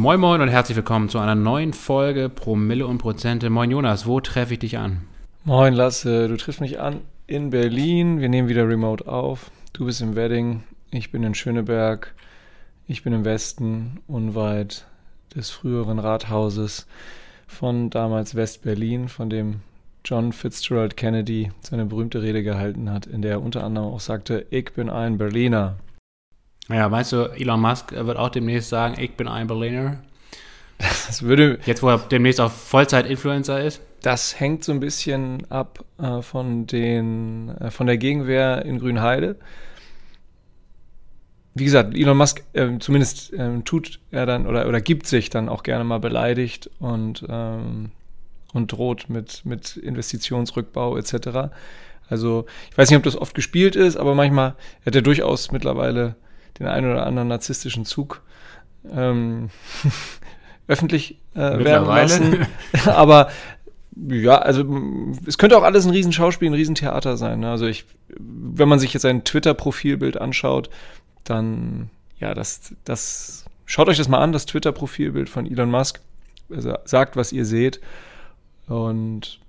Moin Moin und herzlich willkommen zu einer neuen Folge Promille und Prozente. Moin Jonas, wo treffe ich dich an? Moin Lasse, du triffst mich an in Berlin. Wir nehmen wieder remote auf. Du bist im Wedding, ich bin in Schöneberg. Ich bin im Westen, unweit des früheren Rathauses von damals West-Berlin, von dem John Fitzgerald Kennedy seine berühmte Rede gehalten hat, in der er unter anderem auch sagte, ich bin ein Berliner. Ja, meinst du, Elon Musk wird auch demnächst sagen, ich bin ein Berliner? Das würde. Jetzt, wo er demnächst auch Vollzeit-Influencer ist? Das hängt so ein bisschen ab äh, von, den, äh, von der Gegenwehr in Grünheide. Wie gesagt, Elon Musk äh, zumindest ähm, tut er dann oder, oder gibt sich dann auch gerne mal beleidigt und, ähm, und droht mit, mit Investitionsrückbau etc. Also ich weiß nicht, ob das oft gespielt ist, aber manchmal hat er durchaus mittlerweile den einen oder anderen narzisstischen Zug ähm, öffentlich äh, werden lassen. Aber ja, also es könnte auch alles ein Riesenschauspiel, ein Riesentheater sein. Ne? Also ich, wenn man sich jetzt sein Twitter-Profilbild anschaut, dann ja, das, das schaut euch das mal an, das Twitter-Profilbild von Elon Musk. Also sagt, was ihr seht. Und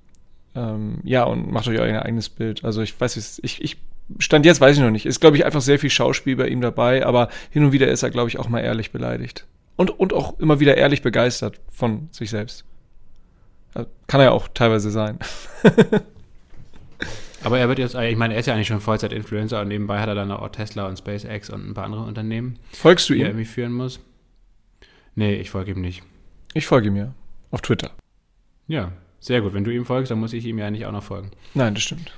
ähm, ja, und macht euch euer eigenes Bild. Also ich weiß, ich, ich Stand jetzt weiß ich noch nicht. Ist, glaube ich, einfach sehr viel Schauspiel bei ihm dabei, aber hin und wieder ist er, glaube ich, auch mal ehrlich beleidigt. Und, und auch immer wieder ehrlich begeistert von sich selbst. Äh, kann er ja auch teilweise sein. aber er wird jetzt, ich meine, er ist ja eigentlich schon Vollzeit-Influencer und nebenbei hat er dann auch Tesla und SpaceX und ein paar andere Unternehmen. Folgst du ihm? Die er irgendwie führen muss. Nee, ich folge ihm nicht. Ich folge ihm ja. Auf Twitter. Ja, sehr gut. Wenn du ihm folgst, dann muss ich ihm ja nicht auch noch folgen. Nein, das stimmt.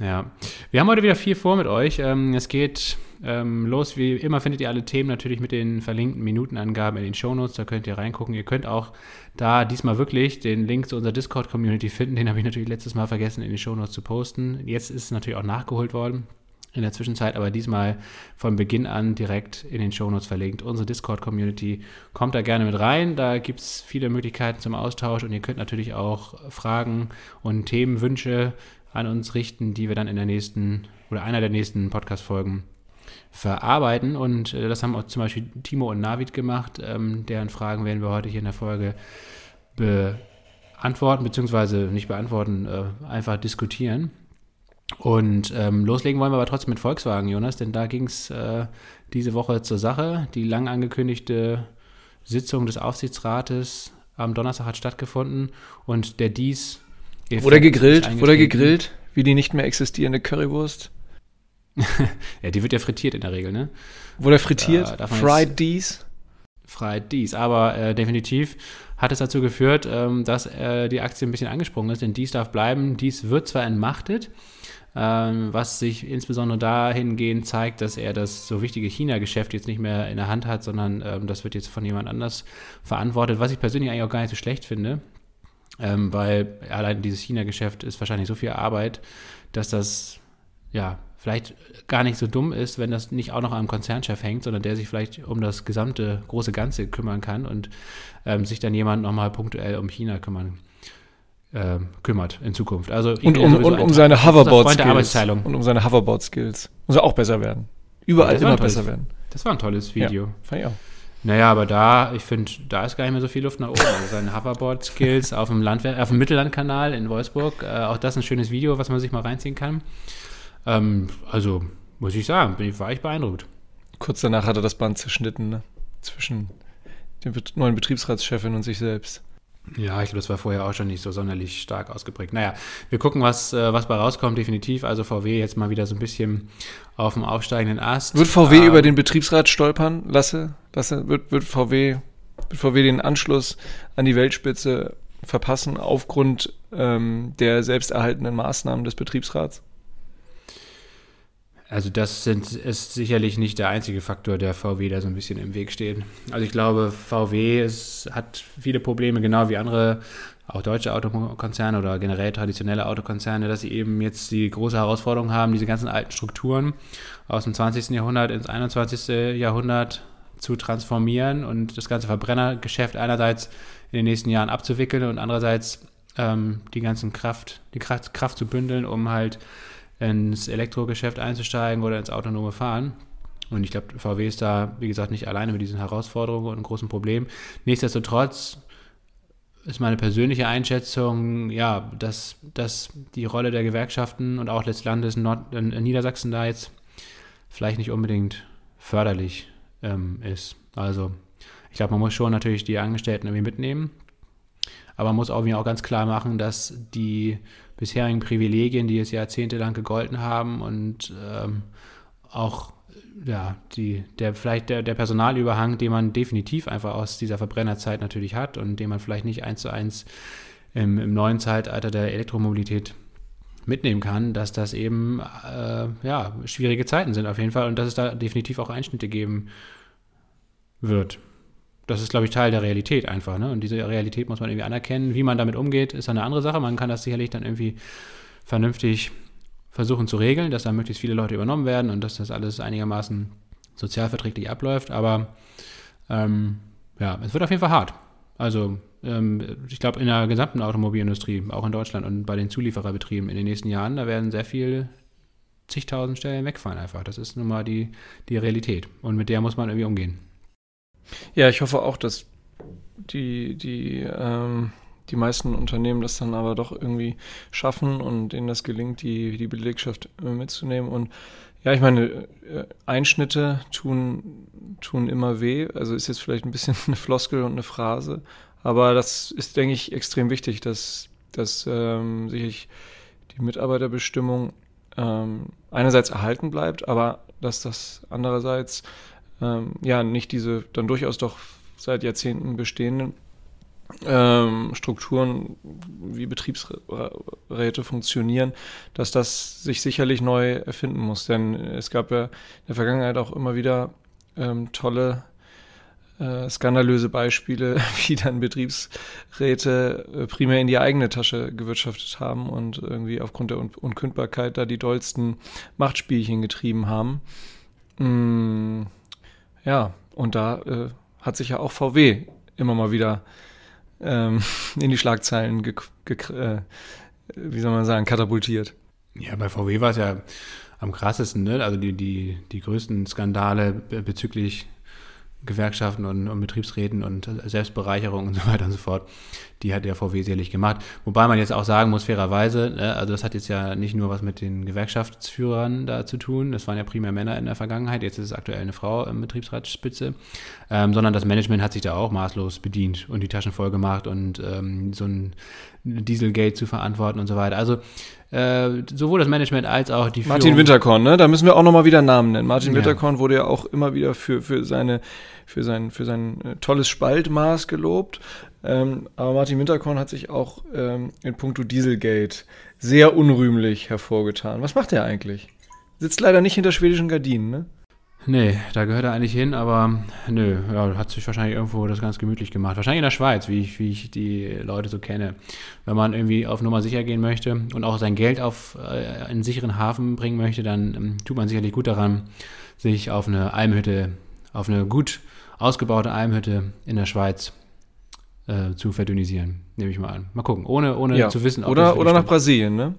Ja, wir haben heute wieder viel vor mit euch. Ähm, es geht ähm, los, wie immer findet ihr alle Themen natürlich mit den verlinkten Minutenangaben in den Shownotes, da könnt ihr reingucken. Ihr könnt auch da diesmal wirklich den Link zu unserer Discord-Community finden, den habe ich natürlich letztes Mal vergessen in den Shownotes zu posten. Jetzt ist es natürlich auch nachgeholt worden in der Zwischenzeit, aber diesmal von Beginn an direkt in den Shownotes verlinkt. Unsere Discord-Community kommt da gerne mit rein. Da gibt es viele Möglichkeiten zum Austausch und ihr könnt natürlich auch Fragen und Themenwünsche an uns richten, die wir dann in der nächsten oder einer der nächsten Podcast-Folgen verarbeiten. Und äh, das haben auch zum Beispiel Timo und Navid gemacht. Ähm, deren Fragen werden wir heute hier in der Folge beantworten, beziehungsweise nicht beantworten, äh, einfach diskutieren. Und ähm, loslegen wollen wir aber trotzdem mit Volkswagen, Jonas, denn da ging es äh, diese Woche zur Sache. Die lang angekündigte Sitzung des Aufsichtsrates am Donnerstag hat stattgefunden und der dies oder gegrillt, oder gegrillt, wie die nicht mehr existierende Currywurst. ja, die wird ja frittiert in der Regel, ne? Wurde frittiert? Äh, Fried D's? Fried D's, aber äh, definitiv hat es dazu geführt, ähm, dass äh, die Aktie ein bisschen angesprungen ist, denn dies darf bleiben. Dies wird zwar entmachtet, ähm, was sich insbesondere dahingehend zeigt, dass er das so wichtige China-Geschäft jetzt nicht mehr in der Hand hat, sondern ähm, das wird jetzt von jemand anders verantwortet, was ich persönlich eigentlich auch gar nicht so schlecht finde. Ähm, weil allein dieses China-Geschäft ist wahrscheinlich so viel Arbeit, dass das ja vielleicht gar nicht so dumm ist, wenn das nicht auch noch am Konzernchef hängt, sondern der sich vielleicht um das gesamte große Ganze kümmern kann und ähm, sich dann jemand nochmal punktuell um China kümmern äh, kümmert in Zukunft. Also und um, und um seine Hoverboard-Skills. Und um seine Hoverboard-Skills. Muss er auch besser werden. Überall immer besser werden. Das war ein tolles Video. Ja, fand ich auch. Naja, aber da, ich finde, da ist gar nicht mehr so viel Luft nach oben. Also seine Hoverboard-Skills auf dem Landwehr, auf dem Mittellandkanal in Wolfsburg, äh, auch das ein schönes Video, was man sich mal reinziehen kann. Ähm, also, muss ich sagen, bin war ich beeindruckt. Kurz danach hat er das Band zerschnitten, ne? Zwischen der neuen Betriebsratschefin und sich selbst. Ja, ich glaube, das war vorher auch schon nicht so sonderlich stark ausgeprägt. Naja, wir gucken, was, äh, was bei rauskommt, definitiv. Also VW jetzt mal wieder so ein bisschen auf dem aufsteigenden Ast. Wird VW ähm, über den Betriebsrat stolpern? Lasse, lasse wird, wird, VW, wird VW den Anschluss an die Weltspitze verpassen aufgrund ähm, der selbsterhaltenden Maßnahmen des Betriebsrats? Also das sind, ist sicherlich nicht der einzige Faktor, der VW da so ein bisschen im Weg steht. Also ich glaube, VW ist, hat viele Probleme, genau wie andere, auch deutsche Autokonzerne oder generell traditionelle Autokonzerne, dass sie eben jetzt die große Herausforderung haben, diese ganzen alten Strukturen aus dem 20. Jahrhundert ins 21. Jahrhundert zu transformieren und das ganze Verbrennergeschäft einerseits in den nächsten Jahren abzuwickeln und andererseits ähm, die ganzen Kraft, die Kraft, Kraft zu bündeln, um halt ins Elektrogeschäft einzusteigen oder ins autonome Fahren. Und ich glaube, VW ist da, wie gesagt, nicht alleine mit diesen Herausforderungen und großen Problemen. Nichtsdestotrotz ist meine persönliche Einschätzung, ja, dass, dass die Rolle der Gewerkschaften und auch des Landes Nord in Niedersachsen da jetzt vielleicht nicht unbedingt förderlich ähm, ist. Also ich glaube, man muss schon natürlich die Angestellten irgendwie mitnehmen, aber man muss auch, auch ganz klar machen, dass die bisherigen Privilegien, die es jahrzehntelang gegolten haben und ähm, auch ja, die, der vielleicht der, der Personalüberhang, den man definitiv einfach aus dieser Verbrennerzeit natürlich hat und den man vielleicht nicht eins zu eins im, im neuen Zeitalter der Elektromobilität mitnehmen kann, dass das eben äh, ja, schwierige Zeiten sind auf jeden Fall und dass es da definitiv auch Einschnitte geben wird. Das ist, glaube ich, Teil der Realität einfach. Ne? Und diese Realität muss man irgendwie anerkennen. Wie man damit umgeht, ist eine andere Sache. Man kann das sicherlich dann irgendwie vernünftig versuchen zu regeln, dass da möglichst viele Leute übernommen werden und dass das alles einigermaßen sozialverträglich abläuft. Aber ähm, ja, es wird auf jeden Fall hart. Also ähm, ich glaube, in der gesamten Automobilindustrie, auch in Deutschland und bei den Zuliefererbetrieben in den nächsten Jahren, da werden sehr viele zigtausend Stellen wegfallen einfach. Das ist nun mal die, die Realität. Und mit der muss man irgendwie umgehen. Ja, ich hoffe auch, dass die, die ähm, die meisten Unternehmen das dann aber doch irgendwie schaffen und denen das gelingt, die, die Belegschaft äh, mitzunehmen. Und ja, ich meine, äh, Einschnitte tun, tun immer weh. Also ist jetzt vielleicht ein bisschen eine Floskel und eine Phrase. Aber das ist, denke ich, extrem wichtig, dass, dass ähm, sicherlich die Mitarbeiterbestimmung ähm, einerseits erhalten bleibt, aber dass das andererseits ähm, ja nicht diese dann durchaus doch seit Jahrzehnten bestehenden ähm, Strukturen wie Betriebsräte funktionieren, dass das sich sicherlich neu erfinden muss. Denn es gab ja in der Vergangenheit auch immer wieder ähm, tolle, äh, skandalöse Beispiele, wie dann Betriebsräte äh, primär in die eigene Tasche gewirtschaftet haben und irgendwie aufgrund der Un Unkündbarkeit da die dollsten Machtspielchen getrieben haben. Mm, ja, und da äh, hat sich ja auch VW immer mal wieder ähm, in die Schlagzeilen, äh, wie soll man sagen, katapultiert. Ja, bei VW war es ja am krassesten, ne? Also die, die, die größten Skandale bezüglich Gewerkschaften und, und, Betriebsräten und Selbstbereicherung und so weiter und so fort, die hat der VW sicherlich gemacht. Wobei man jetzt auch sagen muss, fairerweise, ne, also das hat jetzt ja nicht nur was mit den Gewerkschaftsführern da zu tun, das waren ja primär Männer in der Vergangenheit, jetzt ist es aktuell eine Frau im Betriebsratsspitze, ähm, sondern das Management hat sich da auch maßlos bedient und die Taschen voll gemacht und ähm, so ein Dieselgate zu verantworten und so weiter. Also äh, sowohl das Management als auch die Führung. Martin Winterkorn, ne? Da müssen wir auch nochmal wieder Namen nennen. Martin ja. Winterkorn wurde ja auch immer wieder für, für seine für sein, für sein äh, tolles Spaltmaß gelobt. Ähm, aber Martin Winterkorn hat sich auch ähm, in puncto Dieselgate sehr unrühmlich hervorgetan. Was macht er eigentlich? Sitzt leider nicht hinter schwedischen Gardinen, ne? Nee, da gehört er eigentlich hin, aber nö, ja, hat sich wahrscheinlich irgendwo das ganz gemütlich gemacht. Wahrscheinlich in der Schweiz, wie ich, wie ich die Leute so kenne. Wenn man irgendwie auf Nummer sicher gehen möchte und auch sein Geld auf äh, einen sicheren Hafen bringen möchte, dann ähm, tut man sicherlich gut daran, sich auf eine Almhütte, auf eine gut ausgebaute Almhütte in der Schweiz äh, zu verdünnisieren, nehme ich mal an. Mal gucken, ohne, ohne ja. zu wissen, ob Oder, oder nach Brasilien, ne?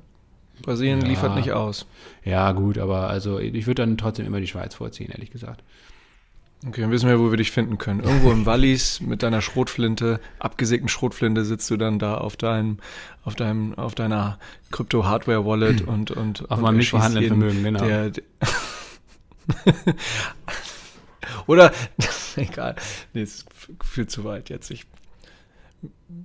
Brasilien ja, liefert nicht aus. Ja, gut, aber also ich würde dann trotzdem immer die Schweiz vorziehen, ehrlich gesagt. Okay, dann wissen wir, wo wir dich finden können. Irgendwo im Wallis mit deiner Schrotflinte, abgesägten Schrotflinte, sitzt du dann da auf deinem, auf deinem, auf deiner Krypto-Hardware-Wallet und, und auf meinem nicht vorhandenen Vermögen, genau. Der, der Oder egal, nee, es führt zu weit jetzt. Ich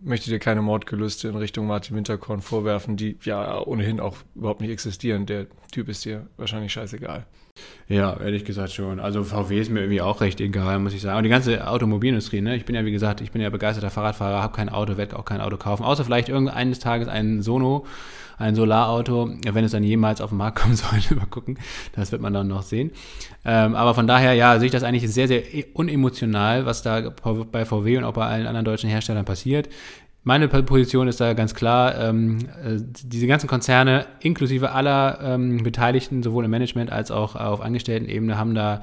möchte dir keine Mordgelüste in Richtung Martin Winterkorn vorwerfen, die ja ohnehin auch überhaupt nicht existieren. Der Typ ist dir wahrscheinlich scheißegal. Ja, ehrlich gesagt schon. Also VW ist mir irgendwie auch recht egal, muss ich sagen. Und die ganze Automobilindustrie, ne? Ich bin ja, wie gesagt, ich bin ja begeisterter Fahrradfahrer, habe kein Auto, werde auch kein Auto kaufen, außer vielleicht irgendeines Tages ein Sono, ein Solarauto, wenn es dann jemals auf den Markt kommen sollte, mal gucken. Das wird man dann noch sehen. Ähm, aber von daher, ja, sehe ich das eigentlich sehr, sehr unemotional, was da bei VW und auch bei allen anderen deutschen Herstellern passiert. Meine Position ist da ganz klar, ähm, äh, diese ganzen Konzerne inklusive aller ähm, Beteiligten, sowohl im Management als auch auf Angestelltenebene, haben da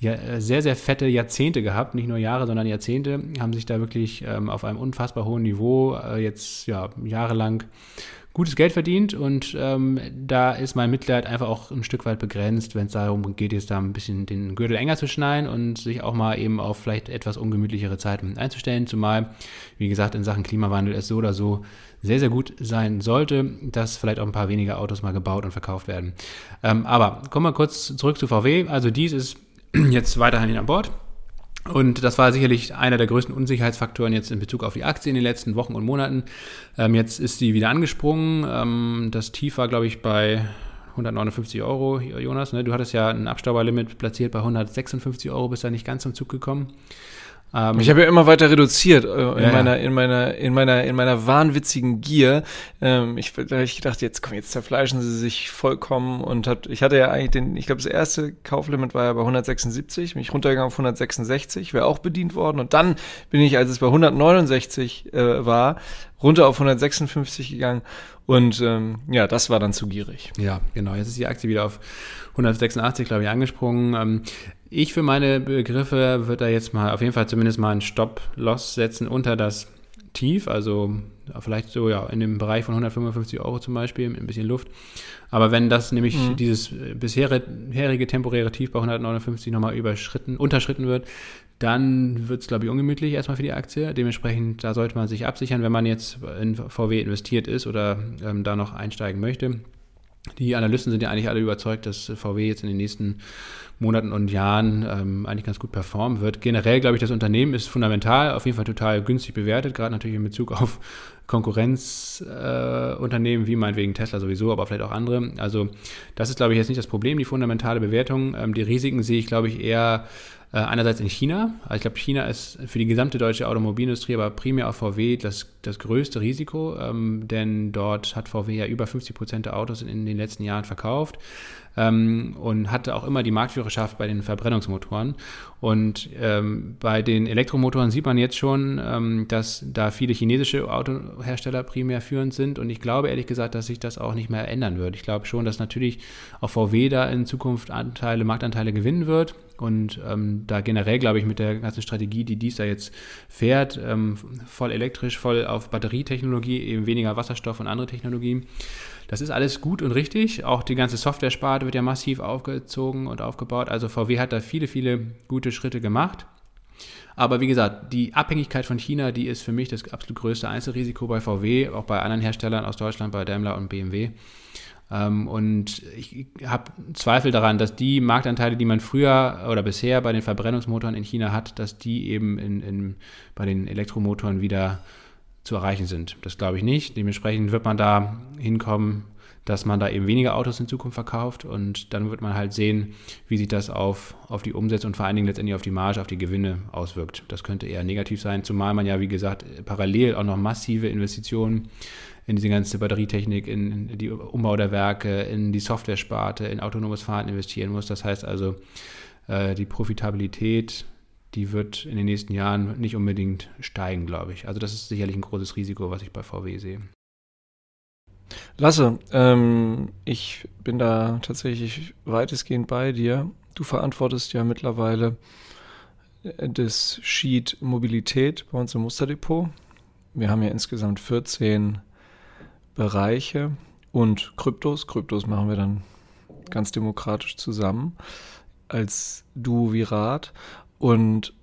ja, sehr, sehr fette Jahrzehnte gehabt, nicht nur Jahre, sondern Jahrzehnte, haben sich da wirklich ähm, auf einem unfassbar hohen Niveau äh, jetzt ja, jahrelang gutes Geld verdient und ähm, da ist mein Mitleid einfach auch ein Stück weit begrenzt, wenn es darum geht, jetzt da ein bisschen den Gürtel enger zu schneiden und sich auch mal eben auf vielleicht etwas ungemütlichere Zeiten einzustellen, zumal, wie gesagt, in Sachen Klimawandel es so oder so sehr, sehr gut sein sollte, dass vielleicht auch ein paar weniger Autos mal gebaut und verkauft werden. Ähm, aber kommen wir kurz zurück zu VW. Also dies ist jetzt weiterhin an Bord. Und das war sicherlich einer der größten Unsicherheitsfaktoren jetzt in Bezug auf die Aktie in den letzten Wochen und Monaten. Ähm, jetzt ist sie wieder angesprungen. Ähm, das Tief war, glaube ich, bei 159 Euro, Jonas. Ne? Du hattest ja ein Abstauberlimit platziert bei 156 Euro, bist da nicht ganz zum Zug gekommen. Ähm, ich habe ja immer weiter reduziert äh, in, ja, meiner, in, meiner, in, meiner, in meiner wahnwitzigen Gier. Ähm, ich, da ich gedacht, jetzt komm, jetzt zerfleischen sie sich vollkommen und hat, ich hatte ja eigentlich den, ich glaube, das erste Kauflimit war ja bei 176, bin ich runtergegangen auf 166, wäre auch bedient worden und dann bin ich, als es bei 169 äh, war, runter auf 156 gegangen und ähm, ja, das war dann zu gierig. Ja, genau. Jetzt ist die Aktie wieder auf 186, glaube ich, angesprungen. Ähm, ich für meine Begriffe würde da jetzt mal auf jeden Fall zumindest mal einen Stop-Loss setzen unter das Tief, also vielleicht so ja in dem Bereich von 155 Euro zum Beispiel, mit ein bisschen Luft. Aber wenn das nämlich mhm. dieses bisherige temporäre Tief bei 159 nochmal überschritten, unterschritten wird, dann wird es, glaube ich, ungemütlich erstmal für die Aktie. Dementsprechend, da sollte man sich absichern, wenn man jetzt in VW investiert ist oder ähm, da noch einsteigen möchte. Die Analysten sind ja eigentlich alle überzeugt, dass VW jetzt in den nächsten Monaten und Jahren ähm, eigentlich ganz gut performen wird. Generell glaube ich, das Unternehmen ist fundamental, auf jeden Fall total günstig bewertet, gerade natürlich in Bezug auf Konkurrenzunternehmen, äh, wie meinetwegen Tesla sowieso, aber vielleicht auch andere. Also das ist, glaube ich, jetzt nicht das Problem, die fundamentale Bewertung. Ähm, die Risiken sehe ich, glaube ich, eher einerseits in China. Also ich glaube, China ist für die gesamte deutsche Automobilindustrie, aber primär auf VW das, das größte Risiko, ähm, denn dort hat VW ja über 50 Prozent der Autos in, in den letzten Jahren verkauft ähm, und hatte auch immer die Marktführerschaft bei den Verbrennungsmotoren. Und ähm, bei den Elektromotoren sieht man jetzt schon, ähm, dass da viele chinesische Autohersteller primär führend sind. Und ich glaube ehrlich gesagt, dass sich das auch nicht mehr ändern wird. Ich glaube schon, dass natürlich auch VW da in Zukunft Anteile, Marktanteile gewinnen wird. Und ähm, da generell, glaube ich, mit der ganzen Strategie, die dies da jetzt fährt, ähm, voll elektrisch, voll auf Batterietechnologie, eben weniger Wasserstoff und andere Technologien, das ist alles gut und richtig. Auch die ganze Software-Sparte wird ja massiv aufgezogen und aufgebaut. Also VW hat da viele, viele gute Schritte gemacht. Aber wie gesagt, die Abhängigkeit von China, die ist für mich das absolut größte Einzelrisiko bei VW, auch bei anderen Herstellern aus Deutschland, bei Daimler und BMW. Ähm, und ich habe Zweifel daran, dass die Marktanteile, die man früher oder bisher bei den Verbrennungsmotoren in China hat, dass die eben in, in, bei den Elektromotoren wieder zu erreichen sind. Das glaube ich nicht. Dementsprechend wird man da hinkommen, dass man da eben weniger Autos in Zukunft verkauft und dann wird man halt sehen, wie sich das auf, auf die Umsätze und vor allen Dingen letztendlich auf die Marge, auf die Gewinne auswirkt. Das könnte eher negativ sein, zumal man ja, wie gesagt, parallel auch noch massive Investitionen in diese ganze Batterietechnik, in, die Umbau der Werke, in die Software-Sparte, in autonomes Fahren investieren muss. Das heißt also, äh, die Profitabilität die wird in den nächsten Jahren nicht unbedingt steigen, glaube ich. Also das ist sicherlich ein großes Risiko, was ich bei VW sehe. Lasse, ähm, ich bin da tatsächlich weitestgehend bei dir. Du verantwortest ja mittlerweile äh, das Sheet Mobilität bei uns im Musterdepot. Wir haben ja insgesamt 14 Bereiche und Kryptos. Kryptos machen wir dann ganz demokratisch zusammen als Duo Virat. Und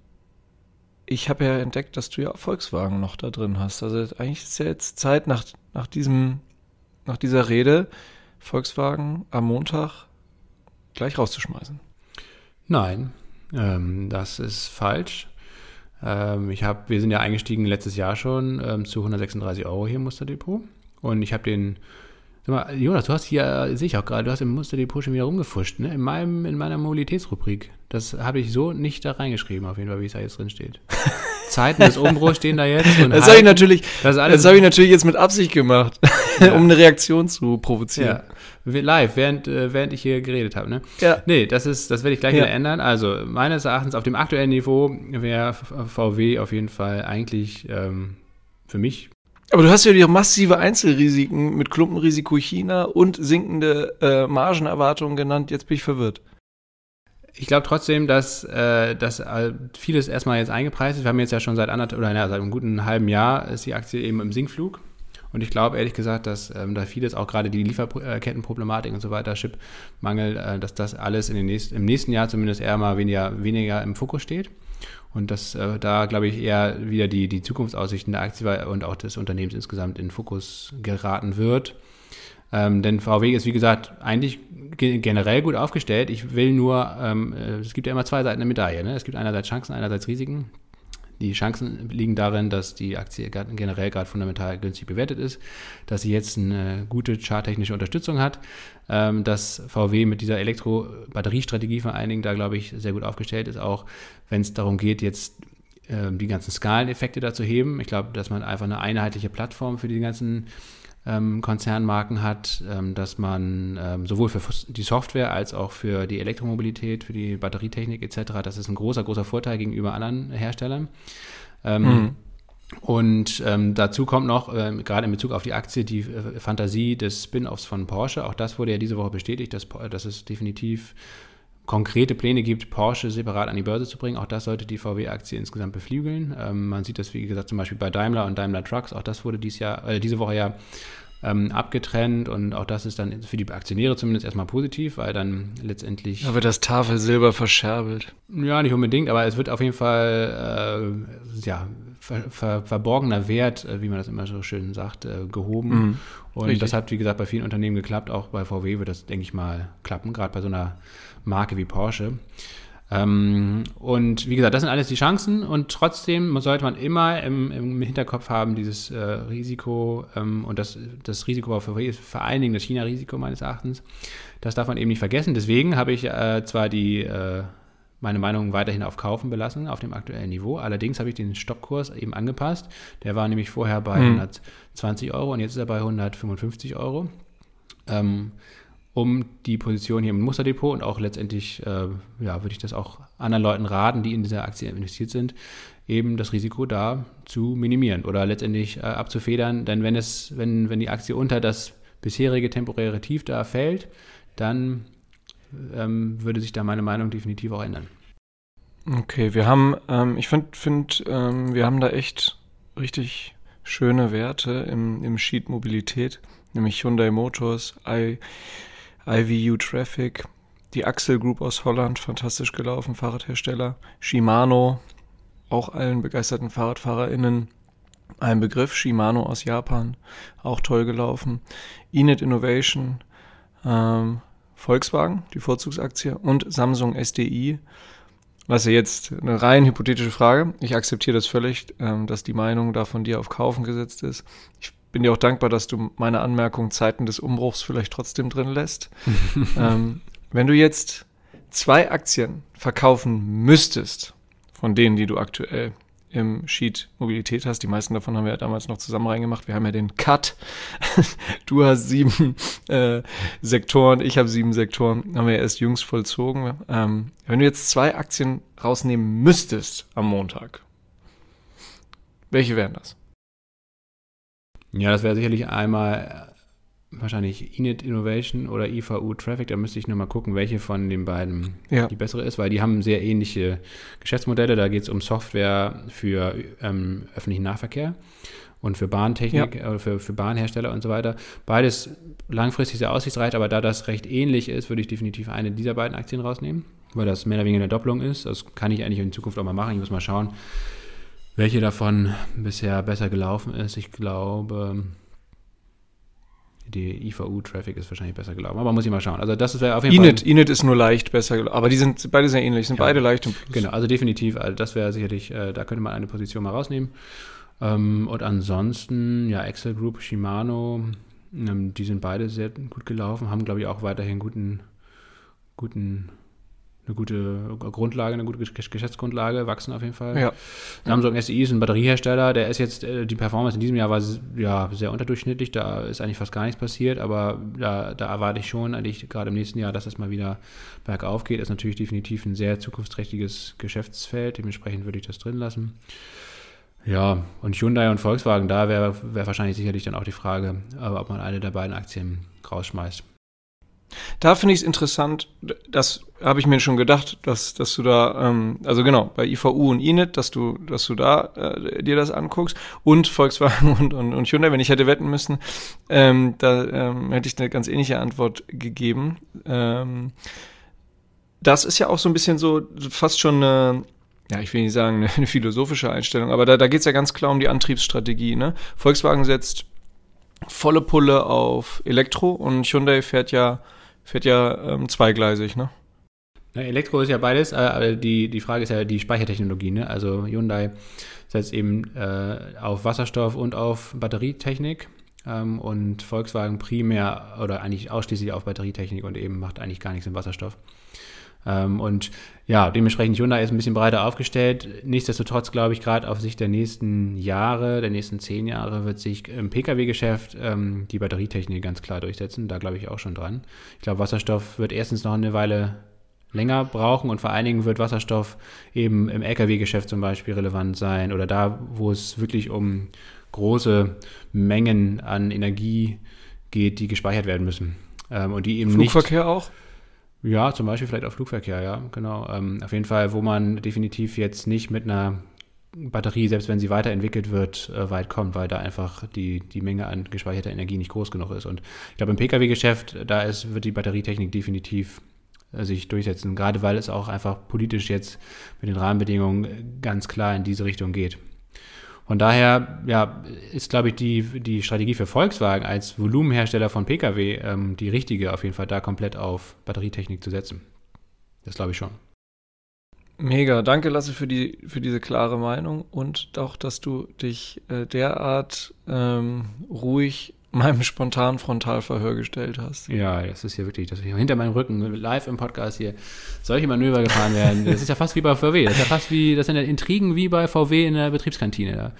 ich habe ja entdeckt, dass du ja Volkswagen noch da drin hast. Also eigentlich ist ja jetzt Zeit nach, nach, diesem, nach dieser Rede, Volkswagen am Montag gleich rauszuschmeißen. Nein, ähm, das ist falsch. Ähm, ich hab, wir sind ja eingestiegen letztes Jahr schon ähm, zu 136 Euro hier im Musterdepot. Und ich habe den mal, Jonas, du hast hier, sehe ich auch gerade, du hast im Musterdepot schon wieder rumgefuscht, ne? In, meinem, in meiner Mobilitätsrubrik. Das habe ich so nicht da reingeschrieben, auf jeden Fall, wie es da jetzt drin steht. Zeiten des Umbruchs stehen da jetzt. das habe ich natürlich, das, das habe ich natürlich jetzt mit Absicht gemacht, ja. um eine Reaktion zu provozieren. Ja. Live, während, äh, während ich hier geredet habe, ne? Ja. Nee, das ist, das werde ich gleich ja. wieder ändern. Also, meines Erachtens auf dem aktuellen Niveau wäre VW auf jeden Fall eigentlich ähm, für mich aber du hast ja die massive Einzelrisiken mit Klumpenrisiko China und sinkende äh, Margenerwartungen genannt. Jetzt bin ich verwirrt. Ich glaube trotzdem, dass, äh, dass äh, vieles erstmal jetzt eingepreist ist. Wir haben jetzt ja schon seit anderthalb oder ja, seit einem guten halben Jahr ist die Aktie eben im Sinkflug. Und ich glaube ehrlich gesagt, dass ähm, da vieles, auch gerade die Lieferkettenproblematik und so weiter, Chipmangel, äh, dass das alles in den nächsten, im nächsten Jahr zumindest eher mal weniger, weniger im Fokus steht. Und dass äh, da, glaube ich, eher wieder die, die Zukunftsaussichten der Aktie und auch des Unternehmens insgesamt in Fokus geraten wird. Ähm, denn VW ist, wie gesagt, eigentlich generell gut aufgestellt. Ich will nur, ähm, äh, es gibt ja immer zwei Seiten der Medaille. Ne? Es gibt einerseits Chancen, einerseits Risiken. Die Chancen liegen darin, dass die Aktie generell gerade fundamental günstig bewertet ist, dass sie jetzt eine gute charttechnische Unterstützung hat, ähm, dass VW mit dieser Elektro-Batteriestrategie vor allen Dingen da, glaube ich, sehr gut aufgestellt ist, auch wenn es darum geht, jetzt ähm, die ganzen Skaleneffekte da zu heben. Ich glaube, dass man einfach eine einheitliche Plattform für die ganzen ähm, Konzernmarken hat, ähm, dass man ähm, sowohl für die Software als auch für die Elektromobilität, für die Batterietechnik etc., das ist ein großer, großer Vorteil gegenüber anderen Herstellern. Ähm, mhm. Und ähm, dazu kommt noch, äh, gerade in Bezug auf die Aktie, die äh, Fantasie des Spin-offs von Porsche. Auch das wurde ja diese Woche bestätigt, dass, dass es definitiv konkrete Pläne gibt, Porsche separat an die Börse zu bringen. Auch das sollte die VW-Aktie insgesamt beflügeln. Ähm, man sieht das, wie gesagt, zum Beispiel bei Daimler und Daimler Trucks. Auch das wurde dies Jahr, äh, diese Woche ja ähm, abgetrennt und auch das ist dann für die Aktionäre zumindest erstmal positiv, weil dann letztendlich. Da wird das Tafelsilber verscherbelt. Ja, nicht unbedingt, aber es wird auf jeden Fall äh, ja, ver, ver, verborgener Wert, äh, wie man das immer so schön sagt, äh, gehoben. Mhm, und richtig. das hat, wie gesagt, bei vielen Unternehmen geklappt. Auch bei VW wird das, denke ich mal, klappen, gerade bei so einer Marke wie Porsche. Ähm, und wie gesagt, das sind alles die Chancen und trotzdem sollte man immer im, im Hinterkopf haben, dieses äh, Risiko ähm, und das, das Risiko für ist vor allen Dingen das China-Risiko meines Erachtens. Das darf man eben nicht vergessen. Deswegen habe ich äh, zwar die, äh, meine Meinung weiterhin auf Kaufen belassen, auf dem aktuellen Niveau. Allerdings habe ich den Stoppkurs eben angepasst. Der war nämlich vorher bei hm. 120 Euro und jetzt ist er bei 155 Euro. Ähm, um die Position hier im Musterdepot und auch letztendlich, äh, ja, würde ich das auch anderen Leuten raten, die in dieser Aktie investiert sind, eben das Risiko da zu minimieren oder letztendlich äh, abzufedern. Denn wenn es, wenn, wenn die Aktie unter das bisherige temporäre Tief da fällt, dann ähm, würde sich da meine Meinung definitiv auch ändern. Okay, wir haben, ähm, ich finde, find, ähm, wir haben da echt richtig schöne Werte im, im Sheet Mobilität, nämlich Hyundai Motors, I, IVU Traffic, die Axel Group aus Holland, fantastisch gelaufen, Fahrradhersteller, Shimano, auch allen begeisterten FahrradfahrerInnen ein Begriff, Shimano aus Japan, auch toll gelaufen, Init Innovation, ähm, Volkswagen, die Vorzugsaktie und Samsung SDI. Was ja jetzt eine rein hypothetische Frage. Ich akzeptiere das völlig, ähm, dass die Meinung da von dir auf Kaufen gesetzt ist. Ich bin dir auch dankbar, dass du meine Anmerkung Zeiten des Umbruchs vielleicht trotzdem drin lässt. ähm, wenn du jetzt zwei Aktien verkaufen müsstest, von denen, die du aktuell im Sheet Mobilität hast, die meisten davon haben wir ja damals noch zusammen reingemacht. Wir haben ja den Cut. du hast sieben äh, Sektoren, ich habe sieben Sektoren, haben wir ja erst jüngst vollzogen. Ähm, wenn du jetzt zwei Aktien rausnehmen müsstest am Montag, welche wären das? Ja, das wäre sicherlich einmal äh, wahrscheinlich Init Innovation oder IVU Traffic. Da müsste ich nur mal gucken, welche von den beiden ja. die bessere ist, weil die haben sehr ähnliche Geschäftsmodelle. Da geht es um Software für ähm, öffentlichen Nahverkehr und für Bahntechnik, ja. äh, für, für Bahnhersteller und so weiter. Beides langfristig sehr aussichtsreich, aber da das recht ähnlich ist, würde ich definitiv eine dieser beiden Aktien rausnehmen, weil das mehr oder weniger eine Doppelung ist. Das kann ich eigentlich in Zukunft auch mal machen. Ich muss mal schauen, welche davon bisher besser gelaufen ist. Ich glaube, die IVU-Traffic ist wahrscheinlich besser gelaufen, aber muss ich mal schauen. Also das wäre auf jeden Init, Fall. Init ist nur leicht besser gelaufen, aber die sind beide sehr ähnlich, sind ja. beide leicht im Plus. Genau, also definitiv, also das wäre sicherlich, äh, da könnte man eine Position mal rausnehmen. Ähm, und ansonsten, ja, Excel Group, Shimano, ähm, die sind beide sehr gut gelaufen, haben, glaube ich, auch weiterhin guten, guten eine gute Grundlage, eine gute Geschäftsgrundlage, wachsen auf jeden Fall. Ja. Samsung SI ist ein Batteriehersteller, der ist jetzt, äh, die Performance in diesem Jahr war ja sehr unterdurchschnittlich, da ist eigentlich fast gar nichts passiert, aber da, da erwarte ich schon eigentlich gerade im nächsten Jahr, dass das mal wieder bergauf geht. Ist natürlich definitiv ein sehr zukunftsträchtiges Geschäftsfeld, dementsprechend würde ich das drin lassen. Ja, und Hyundai und Volkswagen, da wäre wär wahrscheinlich sicherlich dann auch die Frage, ob man eine der beiden Aktien rausschmeißt. Da finde ich es interessant, das habe ich mir schon gedacht, dass, dass du da, ähm, also genau, bei IVU und INET, dass du, dass du da äh, dir das anguckst und Volkswagen und, und, und Hyundai, wenn ich hätte wetten müssen, ähm, da ähm, hätte ich eine ganz ähnliche Antwort gegeben. Ähm, das ist ja auch so ein bisschen so fast schon eine, ja, ich will nicht sagen eine philosophische Einstellung, aber da, da geht es ja ganz klar um die Antriebsstrategie. Ne? Volkswagen setzt volle Pulle auf Elektro und Hyundai fährt ja, fährt ja ähm, zweigleisig, ne? Elektro ist ja beides, äh, die, die Frage ist ja die Speichertechnologie, ne? Also Hyundai setzt eben äh, auf Wasserstoff und auf Batterietechnik ähm, und Volkswagen primär oder eigentlich ausschließlich auf Batterietechnik und eben macht eigentlich gar nichts im Wasserstoff. Ähm, und ja, dementsprechend Hyundai ist ein bisschen breiter aufgestellt. Nichtsdestotrotz glaube ich, gerade auf Sicht der nächsten Jahre, der nächsten zehn Jahre, wird sich im Pkw-Geschäft ähm, die Batterietechnik ganz klar durchsetzen. Da glaube ich auch schon dran. Ich glaube, Wasserstoff wird erstens noch eine Weile länger brauchen und vor allen Dingen wird Wasserstoff eben im Lkw-Geschäft zum Beispiel relevant sein oder da, wo es wirklich um große Mengen an Energie geht, die gespeichert werden müssen. Ähm, und die eben Flugverkehr nicht, auch? Ja, zum Beispiel vielleicht auch Flugverkehr, ja, genau. Ähm, auf jeden Fall, wo man definitiv jetzt nicht mit einer Batterie, selbst wenn sie weiterentwickelt wird, äh, weit kommt, weil da einfach die, die Menge an gespeicherter Energie nicht groß genug ist. Und ich glaube, im Pkw-Geschäft, da ist, wird die Batterietechnik definitiv äh, sich durchsetzen, gerade weil es auch einfach politisch jetzt mit den Rahmenbedingungen ganz klar in diese Richtung geht. Von daher ja, ist, glaube ich, die, die Strategie für Volkswagen als Volumenhersteller von Pkw ähm, die richtige, auf jeden Fall da komplett auf Batterietechnik zu setzen. Das glaube ich schon. Mega, danke Lasse für, die, für diese klare Meinung und auch, dass du dich äh, derart ähm, ruhig meinem spontanen Frontalverhör gestellt hast. Ja, das ist ja wirklich, dass wir hinter meinem Rücken live im Podcast hier solche Manöver gefahren werden. Das ist ja fast wie bei VW. Das ist ja fast wie, das sind ja Intrigen wie bei VW in der Betriebskantine. Da.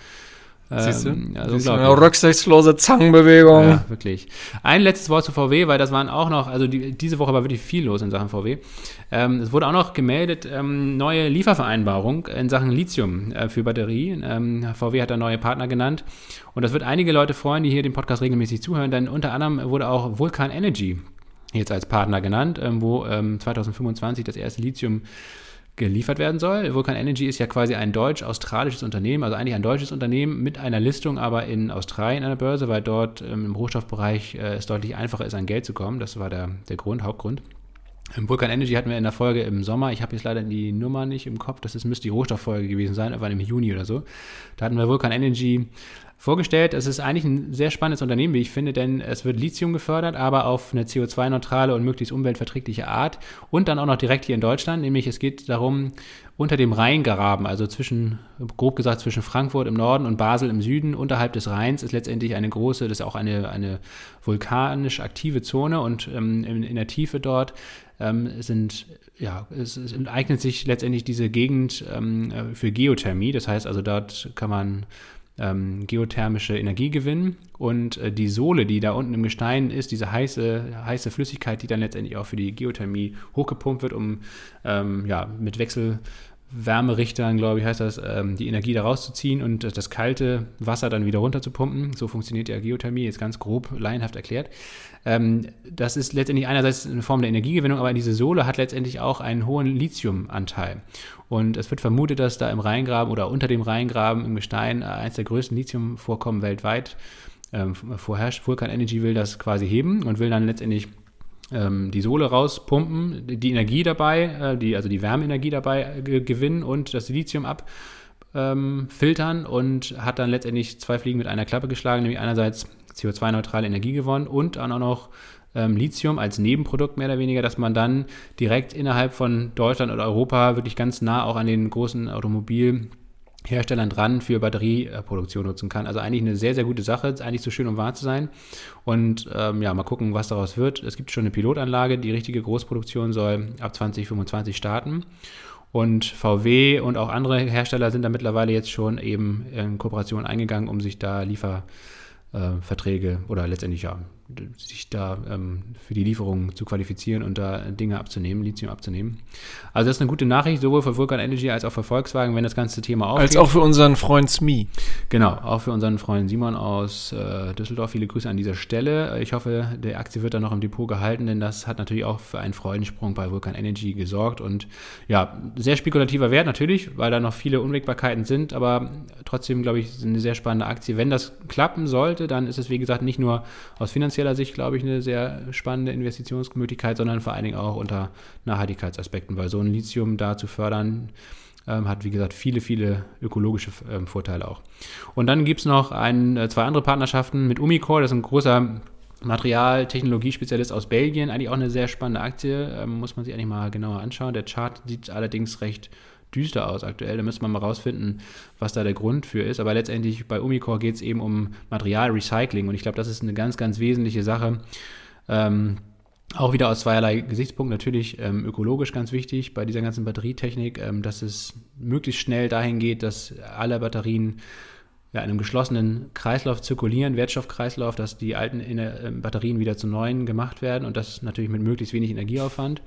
Siehst du? Ähm, also eine rücksichtslose Zangenbewegung. Ja, wirklich. Ein letztes Wort zu VW, weil das waren auch noch, also die, diese Woche war wirklich viel los in Sachen VW. Ähm, es wurde auch noch gemeldet, ähm, neue Liefervereinbarung in Sachen Lithium äh, für Batterie. Ähm, VW hat da neue Partner genannt. Und das wird einige Leute freuen, die hier den Podcast regelmäßig zuhören, denn unter anderem wurde auch Vulkan Energy jetzt als Partner genannt, ähm, wo 2025 ähm, das erste Lithium geliefert werden soll. Vulcan Energy ist ja quasi ein deutsch-australisches Unternehmen, also eigentlich ein deutsches Unternehmen mit einer Listung, aber in Australien an der Börse, weil dort ähm, im Rohstoffbereich äh, es deutlich einfacher ist, an Geld zu kommen. Das war der, der Grund, Hauptgrund. Ähm, Vulcan Energy hatten wir in der Folge im Sommer. Ich habe jetzt leider die Nummer nicht im Kopf. Das ist, müsste die Rohstofffolge gewesen sein, irgendwann im Juni oder so. Da hatten wir Vulcan Energy vorgestellt. Es ist eigentlich ein sehr spannendes Unternehmen, wie ich finde, denn es wird Lithium gefördert, aber auf eine CO2-neutrale und möglichst umweltverträgliche Art und dann auch noch direkt hier in Deutschland, nämlich es geht darum, unter dem Rheingraben, also zwischen, grob gesagt, zwischen Frankfurt im Norden und Basel im Süden, unterhalb des Rheins, ist letztendlich eine große, das ist auch eine, eine vulkanisch aktive Zone und ähm, in, in, der Tiefe dort ähm, sind, ja, es, es, eignet sich letztendlich diese Gegend ähm, für Geothermie. Das heißt also, dort kann man ähm, geothermische Energie gewinnen. Und äh, die Sohle, die da unten im Gestein ist, diese heiße, heiße Flüssigkeit, die dann letztendlich auch für die Geothermie hochgepumpt wird, um ähm, ja, mit Wechselwärmerichtern, glaube ich, heißt das, ähm, die Energie da rauszuziehen und das kalte Wasser dann wieder runter zu pumpen. So funktioniert ja Geothermie, jetzt ganz grob laienhaft erklärt. Ähm, das ist letztendlich einerseits eine Form der Energiegewinnung, aber diese Sohle hat letztendlich auch einen hohen Lithiumanteil. Und es wird vermutet, dass da im Rheingraben oder unter dem Rheingraben im Gestein äh, eines der größten Lithiumvorkommen weltweit ähm, vorherrscht. Vulkan Energy will das quasi heben und will dann letztendlich ähm, die Sohle rauspumpen, die Energie dabei, äh, die, also die Wärmeenergie dabei äh, gewinnen und das Lithium ab ähm, filtern und hat dann letztendlich zwei Fliegen mit einer Klappe geschlagen, nämlich einerseits CO2-neutrale Energie gewonnen und dann auch noch ähm, Lithium als Nebenprodukt mehr oder weniger, dass man dann direkt innerhalb von Deutschland oder Europa wirklich ganz nah auch an den großen Automobilherstellern dran für Batterieproduktion nutzen kann. Also eigentlich eine sehr, sehr gute Sache, ist eigentlich so schön, um wahr zu sein. Und ähm, ja, mal gucken, was daraus wird. Es gibt schon eine Pilotanlage, die richtige Großproduktion soll ab 2025 starten. Und VW und auch andere Hersteller sind da mittlerweile jetzt schon eben in Kooperation eingegangen, um sich da Liefer äh, oder letztendlich ja sich da ähm, für die Lieferung zu qualifizieren und da Dinge abzunehmen, Lithium abzunehmen. Also das ist eine gute Nachricht, sowohl für Vulkan Energy als auch für Volkswagen, wenn das ganze Thema aufgeht. Als auch für unseren Freund SMI. Genau, auch für unseren Freund Simon aus äh, Düsseldorf. Viele Grüße an dieser Stelle. Ich hoffe, der Aktie wird dann noch im Depot gehalten, denn das hat natürlich auch für einen Freudensprung bei Vulkan Energy gesorgt. Und ja, sehr spekulativer Wert natürlich, weil da noch viele Unwägbarkeiten sind, aber trotzdem, glaube ich, eine sehr spannende Aktie. Wenn das klappen sollte, dann ist es, wie gesagt, nicht nur aus finanzieller Sicht, glaube ich, eine sehr spannende Investitionsmöglichkeit, sondern vor allen Dingen auch unter Nachhaltigkeitsaspekten, weil so ein Lithium da zu fördern, ähm, hat, wie gesagt, viele, viele ökologische ähm, Vorteile auch. Und dann gibt es noch ein, äh, zwei andere Partnerschaften mit Umicore, das ist ein großer Material-Technologiespezialist aus Belgien, eigentlich auch eine sehr spannende Aktie, ähm, muss man sich eigentlich mal genauer anschauen. Der Chart sieht allerdings recht düster aus aktuell. Da müsste man mal rausfinden, was da der Grund für ist. Aber letztendlich bei Umicore geht es eben um Materialrecycling und ich glaube, das ist eine ganz, ganz wesentliche Sache. Ähm, auch wieder aus zweierlei Gesichtspunkten. Natürlich ähm, ökologisch ganz wichtig bei dieser ganzen Batterietechnik, ähm, dass es möglichst schnell dahin geht, dass alle Batterien ja, in einem geschlossenen Kreislauf zirkulieren, Wertstoffkreislauf, dass die alten äh, Batterien wieder zu neuen gemacht werden und das natürlich mit möglichst wenig Energieaufwand.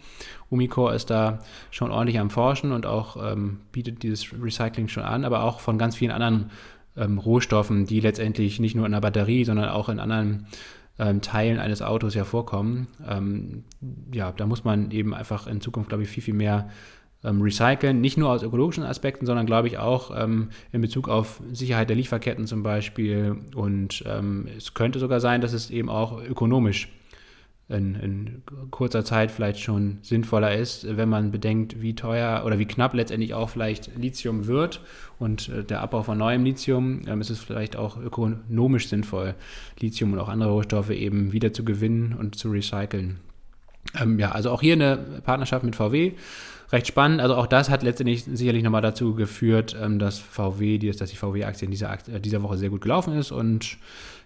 Umicore ist da schon ordentlich am Forschen und auch ähm, bietet dieses Recycling schon an, aber auch von ganz vielen anderen ähm, Rohstoffen, die letztendlich nicht nur in der Batterie, sondern auch in anderen ähm, Teilen eines Autos ja vorkommen. Ähm, ja, da muss man eben einfach in Zukunft, glaube ich, viel, viel mehr ähm, recyceln, nicht nur aus ökologischen Aspekten, sondern glaube ich auch ähm, in Bezug auf Sicherheit der Lieferketten zum Beispiel. Und ähm, es könnte sogar sein, dass es eben auch ökonomisch in, in, kurzer Zeit vielleicht schon sinnvoller ist, wenn man bedenkt, wie teuer oder wie knapp letztendlich auch vielleicht Lithium wird und äh, der Abbau von neuem Lithium, ähm, ist es vielleicht auch ökonomisch sinnvoll, Lithium und auch andere Rohstoffe eben wieder zu gewinnen und zu recyceln. Ähm, ja, also auch hier eine Partnerschaft mit VW recht spannend. Also auch das hat letztendlich sicherlich nochmal dazu geführt, ähm, dass VW, dass die VW-Aktie in dieser, äh, dieser Woche sehr gut gelaufen ist. Und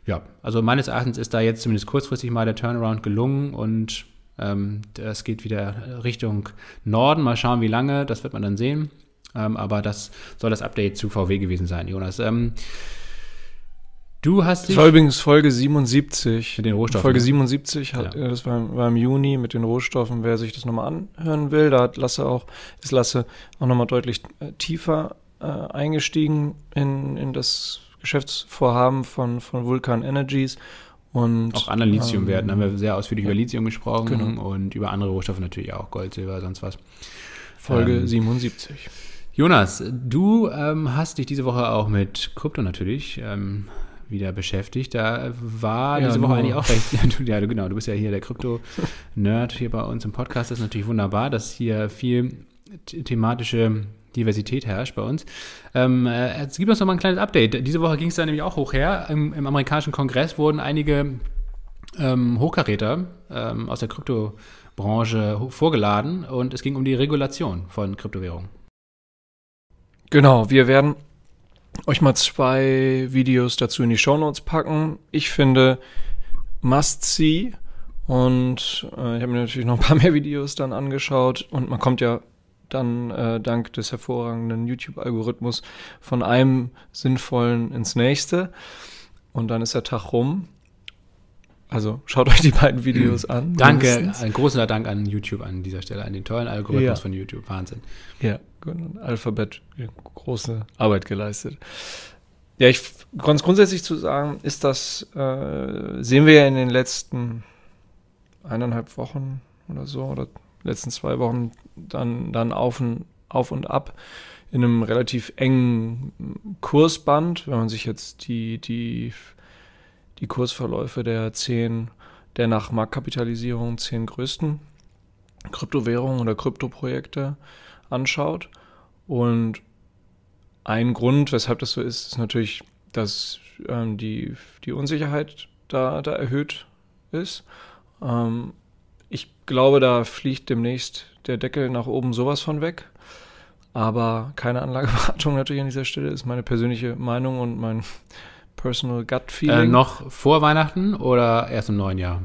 ja, also meines Erachtens ist da jetzt zumindest kurzfristig mal der Turnaround gelungen und ähm, das geht wieder Richtung Norden. Mal schauen, wie lange, das wird man dann sehen. Ähm, aber das soll das Update zu VW gewesen sein, Jonas. Du hast dich. Das war übrigens Folge 77. Mit den Rohstoffen. Folge 77, hat, ja. das war, war, im Juni mit den Rohstoffen. Wer sich das nochmal anhören will, da hat Lasse auch, ist Lasse auch nochmal deutlich äh, tiefer äh, eingestiegen in, in das Geschäftsvorhaben von, von Vulkan Energies. Und, auch anderen Lithiumwerten ähm, haben wir sehr ausführlich ja, über Lithium gesprochen genau. und über andere Rohstoffe natürlich auch, Gold, Silber, sonst was. Folge ähm, 77. Jonas, du ähm, hast dich diese Woche auch mit Krypto natürlich ähm, wieder beschäftigt. Da war ja, diese Woche eigentlich auch recht. Ja, du, genau, du bist ja hier der Krypto-Nerd hier bei uns im Podcast. Das ist natürlich wunderbar, dass hier viel thematische Diversität herrscht bei uns. Ähm, äh, es gibt uns noch mal ein kleines Update. Diese Woche ging es da nämlich auch hoch her. Im, im amerikanischen Kongress wurden einige ähm, Hochkaräter ähm, aus der Kryptobranche vorgeladen und es ging um die Regulation von Kryptowährungen. Genau, wir werden euch mal zwei Videos dazu in die Show Notes packen. Ich finde Must See und äh, ich habe mir natürlich noch ein paar mehr Videos dann angeschaut und man kommt ja dann äh, dank des hervorragenden YouTube-Algorithmus von einem sinnvollen ins nächste und dann ist der Tag rum. Also schaut euch die beiden Videos an. Danke, mindestens. ein großer Dank an YouTube an dieser Stelle, an den tollen Algorithmus ja. von YouTube. Wahnsinn. Ja, Alphabet große Arbeit geleistet. Ja, ich ganz grundsätzlich zu sagen, ist das, äh, sehen wir ja in den letzten eineinhalb Wochen oder so, oder letzten zwei Wochen dann, dann auf, und, auf und ab in einem relativ engen Kursband, wenn man sich jetzt die, die die Kursverläufe der zehn, der nach Marktkapitalisierung zehn größten Kryptowährungen oder Kryptoprojekte anschaut. Und ein Grund, weshalb das so ist, ist natürlich, dass ähm, die, die Unsicherheit da, da erhöht ist. Ähm, ich glaube, da fliegt demnächst der Deckel nach oben sowas von weg. Aber keine Anlageberatung natürlich an dieser Stelle ist meine persönliche Meinung und mein Personal Gut Feeling. Äh, noch vor Weihnachten oder erst im neuen Jahr?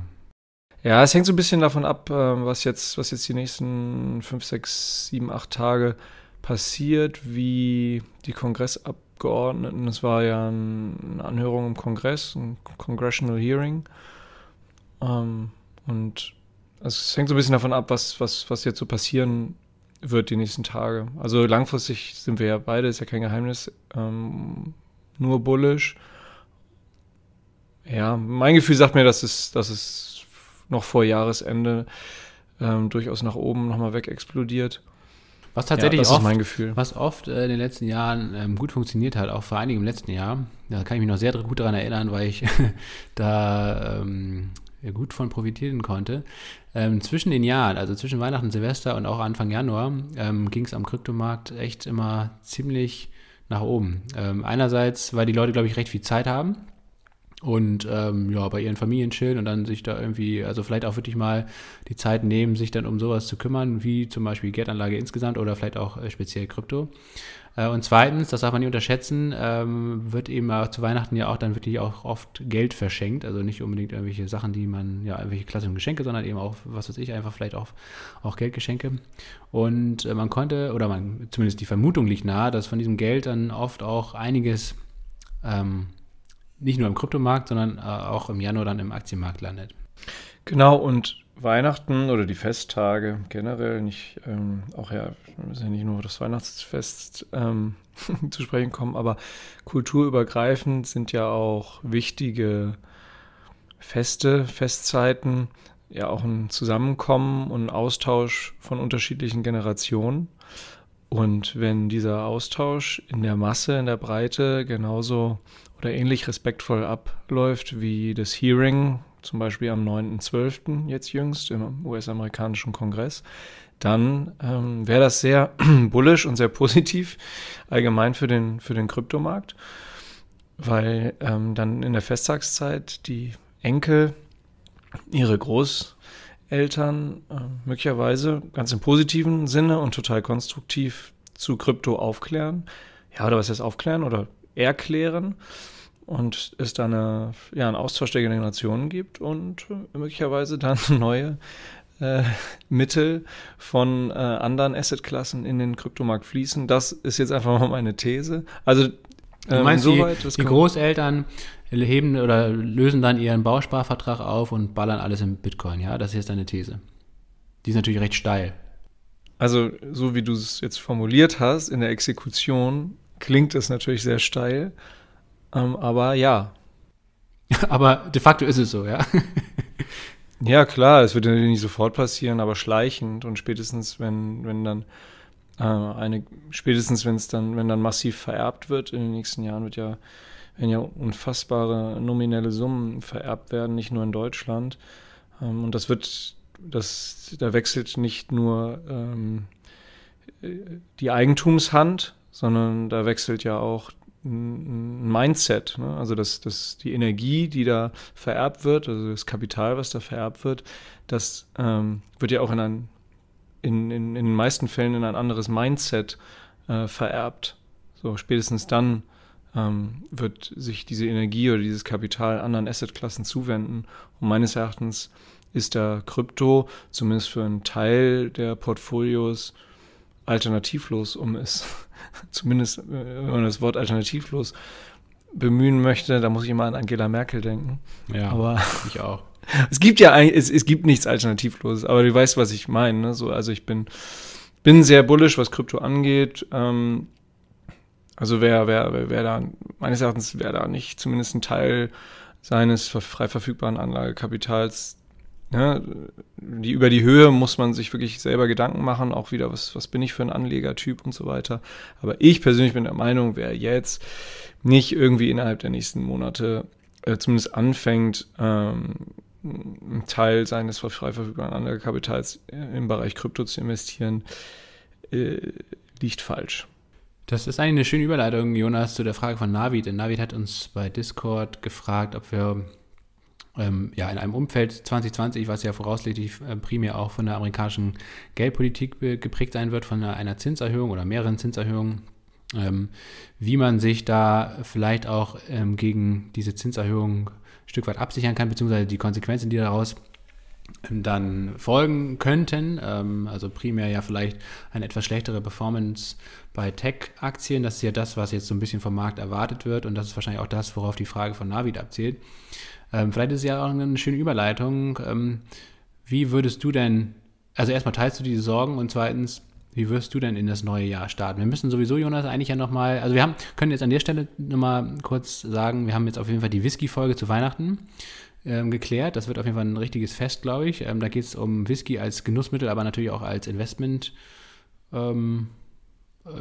Ja, es hängt so ein bisschen davon ab, ähm, was jetzt, was jetzt die nächsten 5, 6, 7, 8 Tage passiert, wie die Kongressabgeordneten, es war ja eine Anhörung im Kongress, ein Congressional Hearing. Ähm, und also es hängt so ein bisschen davon ab, was, was, was jetzt so passieren wird die nächsten Tage. Also langfristig sind wir ja beide, ist ja kein Geheimnis, ähm, nur bullish. Ja, mein Gefühl sagt mir, dass es, dass es noch vor Jahresende ähm, durchaus nach oben nochmal weg explodiert. Was tatsächlich ja, oft, mein Gefühl. Was oft äh, in den letzten Jahren ähm, gut funktioniert hat, auch vor Dingen im letzten Jahr, da kann ich mich noch sehr gut daran erinnern, weil ich da ähm, gut von profitieren konnte. Ähm, zwischen den Jahren, also zwischen Weihnachten, Silvester und auch Anfang Januar, ähm, ging es am Kryptomarkt echt immer ziemlich nach oben. Ähm, einerseits, weil die Leute, glaube ich, recht viel Zeit haben und ähm, ja, bei ihren Familien chillen und dann sich da irgendwie, also vielleicht auch wirklich mal die Zeit nehmen, sich dann um sowas zu kümmern, wie zum Beispiel Geldanlage insgesamt oder vielleicht auch äh, speziell Krypto. Äh, und zweitens, das darf man nicht unterschätzen, ähm, wird eben zu Weihnachten ja auch dann wirklich auch oft Geld verschenkt. Also nicht unbedingt irgendwelche Sachen, die man, ja, irgendwelche klassischen Geschenke, sondern eben auch, was weiß ich, einfach vielleicht auch, auch Geldgeschenke. Und äh, man konnte, oder man, zumindest die Vermutung liegt nahe, dass von diesem Geld dann oft auch einiges ähm, nicht nur im Kryptomarkt, sondern äh, auch im Januar dann im Aktienmarkt landet. Genau, und Weihnachten oder die Festtage generell nicht, ähm, auch ja, müssen ja nicht nur das Weihnachtsfest ähm, zu sprechen kommen, aber kulturübergreifend sind ja auch wichtige Feste, Festzeiten, ja auch ein Zusammenkommen und ein Austausch von unterschiedlichen Generationen. Und wenn dieser Austausch in der Masse, in der Breite genauso oder ähnlich respektvoll abläuft wie das Hearing zum Beispiel am 9.12. jetzt jüngst im US-amerikanischen Kongress, dann ähm, wäre das sehr bullisch und sehr positiv allgemein für den, für den Kryptomarkt, weil ähm, dann in der Festtagszeit die Enkel ihre Großeltern äh, möglicherweise ganz im positiven Sinne und total konstruktiv zu Krypto aufklären. Ja, oder was heißt aufklären oder erklären und es dann eine, ja, einen Austausch der Generationen gibt und äh, möglicherweise dann neue äh, Mittel von äh, anderen Assetklassen in den Kryptomarkt fließen. Das ist jetzt einfach mal meine These. Also ähm, du meinst, insoweit, die, die Großeltern heben oder lösen dann ihren Bausparvertrag auf und ballern alles in Bitcoin, ja? Das ist jetzt deine These. Die ist natürlich recht steil. Also, so wie du es jetzt formuliert hast, in der Exekution klingt es natürlich sehr steil. Ähm, aber ja. aber de facto ist es so, ja. ja, klar, es wird natürlich nicht sofort passieren, aber schleichend und spätestens, wenn, wenn dann äh, eine, spätestens wenn es dann, wenn dann massiv vererbt wird in den nächsten Jahren, wird ja, werden ja unfassbare nominelle Summen vererbt werden, nicht nur in Deutschland. Ähm, und das wird, das, da wechselt nicht nur ähm, die Eigentumshand, sondern da wechselt ja auch ein Mindset, ne? also das, das, die Energie, die da vererbt wird, also das Kapital, was da vererbt wird, das ähm, wird ja auch in, ein, in, in, in den meisten Fällen in ein anderes Mindset äh, vererbt. So spätestens dann ähm, wird sich diese Energie oder dieses Kapital anderen Assetklassen zuwenden. Und meines Erachtens ist da Krypto zumindest für einen Teil der Portfolios alternativlos, um es zumindest, äh, wenn man das Wort alternativlos bemühen möchte, da muss ich immer an Angela Merkel denken. Ja, aber ich auch. es gibt ja es, es gibt nichts Alternativroses, aber du weißt, was ich meine. Ne? So, also ich bin, bin sehr bullish, was Krypto angeht. Ähm, also wer, wer, wer, wer da, meines Erachtens, wer da nicht zumindest ein Teil seines frei verfügbaren Anlagekapitals ja, die, über die Höhe muss man sich wirklich selber Gedanken machen, auch wieder, was, was bin ich für ein Anlegertyp und so weiter. Aber ich persönlich bin der Meinung, wer jetzt nicht irgendwie innerhalb der nächsten Monate äh, zumindest anfängt, ähm, einen Teil seines frei verfügbaren Anlagekapitals im Bereich Krypto zu investieren, äh, liegt falsch. Das ist eigentlich eine schöne Überleitung, Jonas, zu der Frage von Navid. Denn Navid hat uns bei Discord gefragt, ob wir ähm, ja, in einem Umfeld 2020, was ja voraussichtlich äh, primär auch von der amerikanischen Geldpolitik geprägt sein wird, von einer, Zinserhöhung oder mehreren Zinserhöhungen, ähm, wie man sich da vielleicht auch ähm, gegen diese Zinserhöhung ein Stück weit absichern kann, beziehungsweise die Konsequenzen, die daraus dann folgen könnten. Ähm, also primär ja vielleicht eine etwas schlechtere Performance bei Tech-Aktien. Das ist ja das, was jetzt so ein bisschen vom Markt erwartet wird und das ist wahrscheinlich auch das, worauf die Frage von Navid abzielt. Ähm, vielleicht ist es ja auch eine schöne Überleitung. Ähm, wie würdest du denn, also erstmal teilst du diese Sorgen und zweitens, wie wirst du denn in das neue Jahr starten? Wir müssen sowieso, Jonas, eigentlich ja nochmal, also wir haben, können jetzt an der Stelle nochmal kurz sagen, wir haben jetzt auf jeden Fall die Whisky-Folge zu Weihnachten ähm, geklärt. Das wird auf jeden Fall ein richtiges Fest, glaube ich. Ähm, da geht es um Whisky als Genussmittel, aber natürlich auch als Investment. Ähm,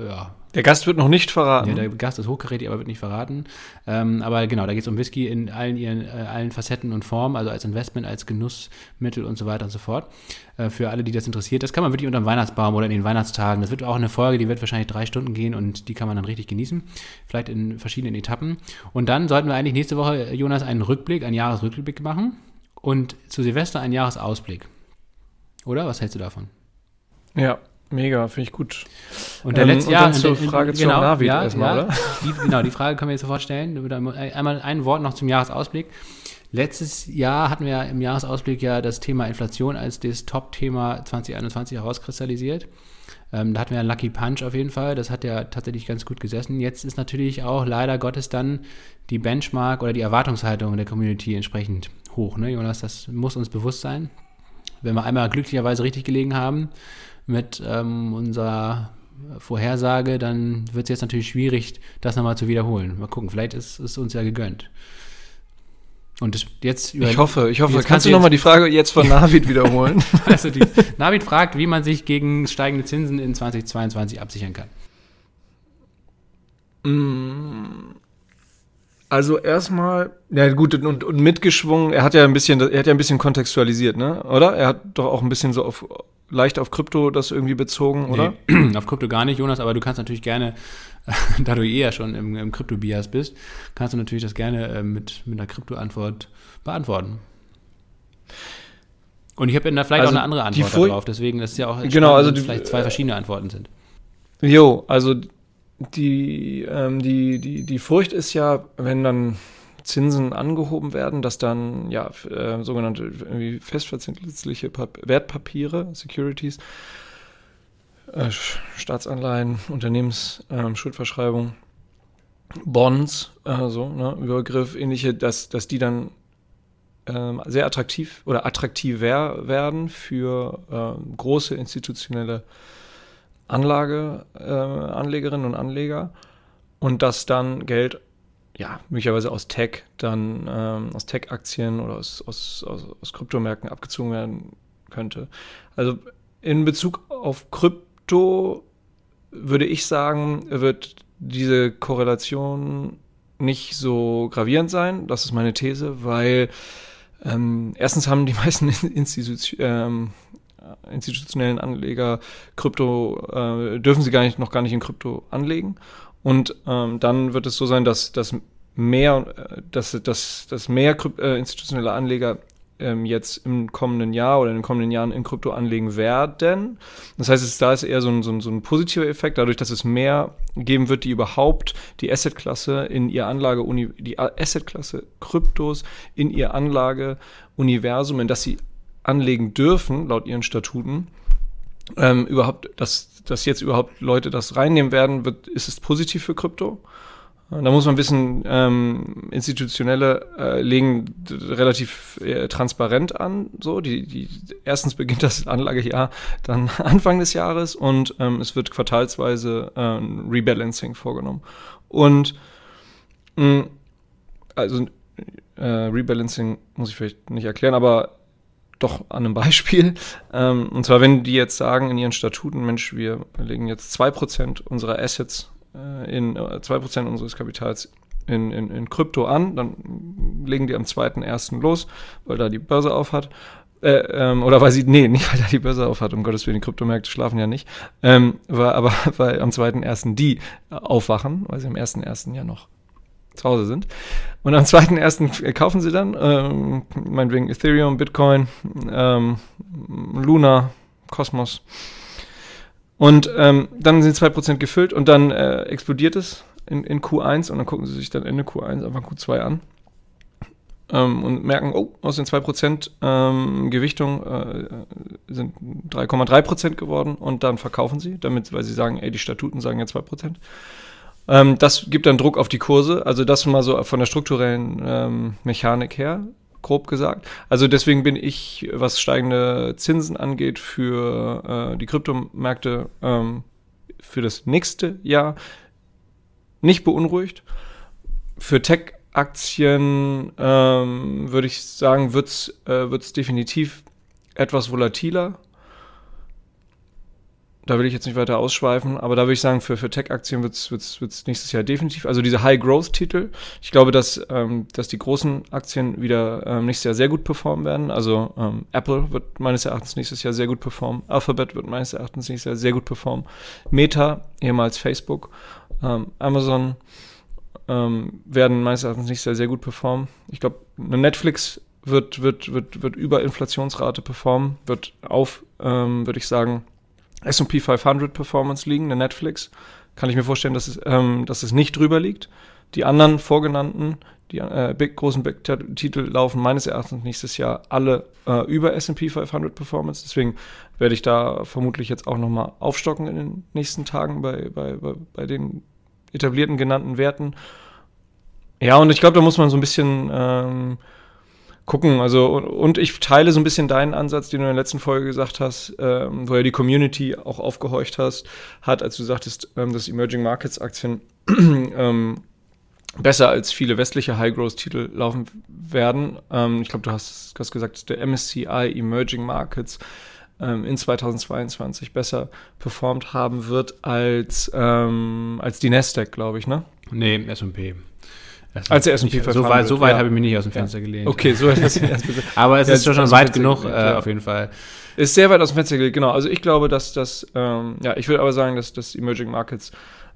ja. Der Gast wird noch nicht verraten. Ja, der Gast ist hochkarätig, aber wird nicht verraten. Ähm, aber genau, da geht es um Whisky in allen ihren äh, allen Facetten und Formen, also als Investment, als Genussmittel und so weiter und so fort. Äh, für alle, die das interessiert. Das kann man wirklich unter dem Weihnachtsbaum oder in den Weihnachtstagen. Das wird auch eine Folge, die wird wahrscheinlich drei Stunden gehen und die kann man dann richtig genießen. Vielleicht in verschiedenen Etappen. Und dann sollten wir eigentlich nächste Woche, Jonas, einen Rückblick, einen Jahresrückblick machen und zu Silvester einen Jahresausblick. Oder? Was hältst du davon? Ja, Mega, finde ich gut. Und der ähm, letzte Jahr zur Frage genau, zur Navi ja, erstmal, ja, oder? Die, genau, die Frage können wir jetzt sofort stellen. Einmal ein Wort noch zum Jahresausblick. Letztes Jahr hatten wir im Jahresausblick ja das Thema Inflation als das Top-Thema 2021 herauskristallisiert. Ähm, da hatten wir einen Lucky Punch auf jeden Fall. Das hat ja tatsächlich ganz gut gesessen. Jetzt ist natürlich auch leider Gottes dann die Benchmark oder die Erwartungshaltung der Community entsprechend hoch. Ne, Jonas, das muss uns bewusst sein. Wenn wir einmal glücklicherweise richtig gelegen haben, mit ähm, unserer Vorhersage, dann wird es jetzt natürlich schwierig, das nochmal zu wiederholen. Mal gucken, vielleicht ist es uns ja gegönnt. Und jetzt über, Ich hoffe, ich hoffe. Kannst, kannst du nochmal die Frage jetzt von Navid wiederholen? also die, Navid fragt, wie man sich gegen steigende Zinsen in 2022 absichern kann. Mm. Also erstmal, ja gut, und, und mitgeschwungen, er hat ja ein bisschen, er hat ja ein bisschen kontextualisiert, ne? Oder? Er hat doch auch ein bisschen so auf leicht auf Krypto das irgendwie bezogen, oder? Nee, auf Krypto gar nicht, Jonas, aber du kannst natürlich gerne, da du eh ja schon im, im Krypto-Bias bist, kannst du natürlich das gerne äh, mit, mit einer Krypto-Antwort beantworten. Und ich habe da vielleicht also auch eine andere Antwort darauf, deswegen ist es ja auch genau, also die, vielleicht zwei verschiedene Antworten sind. Jo, also die, ähm, die, die, die Furcht ist ja, wenn dann Zinsen angehoben werden, dass dann ja äh, sogenannte festverzinsliche Wertpapiere, Securities, äh, Staatsanleihen, Unternehmensschuldverschreibung, äh, Bonds, so, ne, Übergriff, ähnliche, dass, dass die dann ähm, sehr attraktiv oder attraktiver werden für ähm, große institutionelle Anlage, äh, Anlegerinnen und Anleger und dass dann Geld ja, möglicherweise aus Tech dann ähm, aus Tech-Aktien oder aus, aus, aus, aus Kryptomärkten abgezogen werden könnte. Also in Bezug auf Krypto würde ich sagen, wird diese Korrelation nicht so gravierend sein. Das ist meine These, weil ähm, erstens haben die meisten Institu ähm, institutionellen Anleger Krypto, äh, dürfen sie gar nicht, noch gar nicht in Krypto anlegen. Und ähm, dann wird es so sein, dass, dass mehr, äh, dass, dass, dass mehr äh, institutionelle Anleger ähm, jetzt im kommenden Jahr oder in den kommenden Jahren in Krypto anlegen werden. Das heißt, es, da ist eher so ein, so, ein, so ein positiver Effekt, dadurch, dass es mehr geben wird, die überhaupt die Assetklasse in ihr Anlage, die Assetklasse Kryptos in ihr Anlageuniversum, in das sie anlegen dürfen, laut ihren Statuten, ähm, überhaupt, dass, dass jetzt überhaupt Leute das reinnehmen werden, wird, ist es positiv für Krypto. Da muss man wissen, ähm, institutionelle äh, legen relativ äh, transparent an. So, die, die, erstens beginnt das Anlagejahr dann Anfang des Jahres und ähm, es wird quartalsweise äh, ein Rebalancing vorgenommen. Und mh, also äh, Rebalancing muss ich vielleicht nicht erklären, aber doch an einem Beispiel. Ähm, und zwar, wenn die jetzt sagen in ihren Statuten, Mensch, wir legen jetzt 2% unserer Assets äh, in, äh, 2% unseres Kapitals in, in, in Krypto an, dann legen die am 2.1. los, weil da die Börse auf hat. Äh, ähm, oder weil sie, nee, nicht weil da die Börse auf hat, um Gottes Willen, die Kryptomärkte schlafen ja nicht, ähm, war, aber weil am 2.1. die aufwachen, weil sie am 1.1. ja noch zu Hause sind. Und am 2.1. kaufen sie dann, ähm, meinetwegen Ethereum, Bitcoin, ähm, Luna, Cosmos. Und ähm, dann sind 2% gefüllt und dann äh, explodiert es in, in Q1 und dann gucken sie sich dann Ende Q1 einfach Q2 an. ähm, und merken, oh, aus den 2% ähm, Gewichtung äh, sind 3,3% geworden und dann verkaufen sie, damit, weil sie sagen, ey, die Statuten sagen ja 2%. Ähm, das gibt dann Druck auf die Kurse, also das mal so von der strukturellen ähm, Mechanik her, grob gesagt. Also deswegen bin ich, was steigende Zinsen angeht, für äh, die Kryptomärkte ähm, für das nächste Jahr nicht beunruhigt. Für Tech-Aktien ähm, würde ich sagen, wird es äh, definitiv etwas volatiler. Da will ich jetzt nicht weiter ausschweifen, aber da würde ich sagen, für, für Tech-Aktien wird es nächstes Jahr definitiv. Also diese High-Growth-Titel. Ich glaube, dass, ähm, dass die großen Aktien wieder ähm, nächstes Jahr sehr gut performen werden. Also ähm, Apple wird meines Erachtens nächstes Jahr sehr gut performen. Alphabet wird meines Erachtens nächstes Jahr sehr gut performen. Meta, ehemals Facebook, ähm, Amazon ähm, werden meines Erachtens nächstes Jahr sehr gut performen. Ich glaube, eine Netflix wird, wird, wird, wird über Inflationsrate performen, wird auf, ähm, würde ich sagen, S&P 500 Performance liegen, eine Netflix. Kann ich mir vorstellen, dass es, ähm, dass es nicht drüber liegt. Die anderen vorgenannten, die äh, big, großen Titel laufen meines Erachtens nächstes Jahr alle äh, über S&P 500 Performance. Deswegen werde ich da vermutlich jetzt auch nochmal aufstocken in den nächsten Tagen bei, bei, bei, bei den etablierten genannten Werten. Ja, und ich glaube, da muss man so ein bisschen ähm, gucken. Also, und, ich teile so ein bisschen deinen Ansatz, den du in der letzten Folge gesagt hast, ähm, wo ja die Community auch aufgehorcht hast, hat, als du sagtest, ähm, dass Emerging Markets Aktien ähm, besser als viele westliche High-Growth-Titel laufen werden. Ähm, ich glaube, du hast, hast gesagt, der MSCI Emerging Markets ähm, in 2022 besser performt haben wird als, ähm, als die Nasdaq, glaube ich, ne? Nee, S&P. Als der S&P 500. So weit, so weit ja. habe ich mich nicht aus dem Fenster gelehnt. Okay, so ist Aber es ja, ist schon, schon weit genug, gelegt, äh, auf jeden Fall. Ist sehr weit aus dem Fenster gelegt, genau. Also ich glaube, dass das, ähm, ja, ich würde aber sagen, dass das Emerging Markets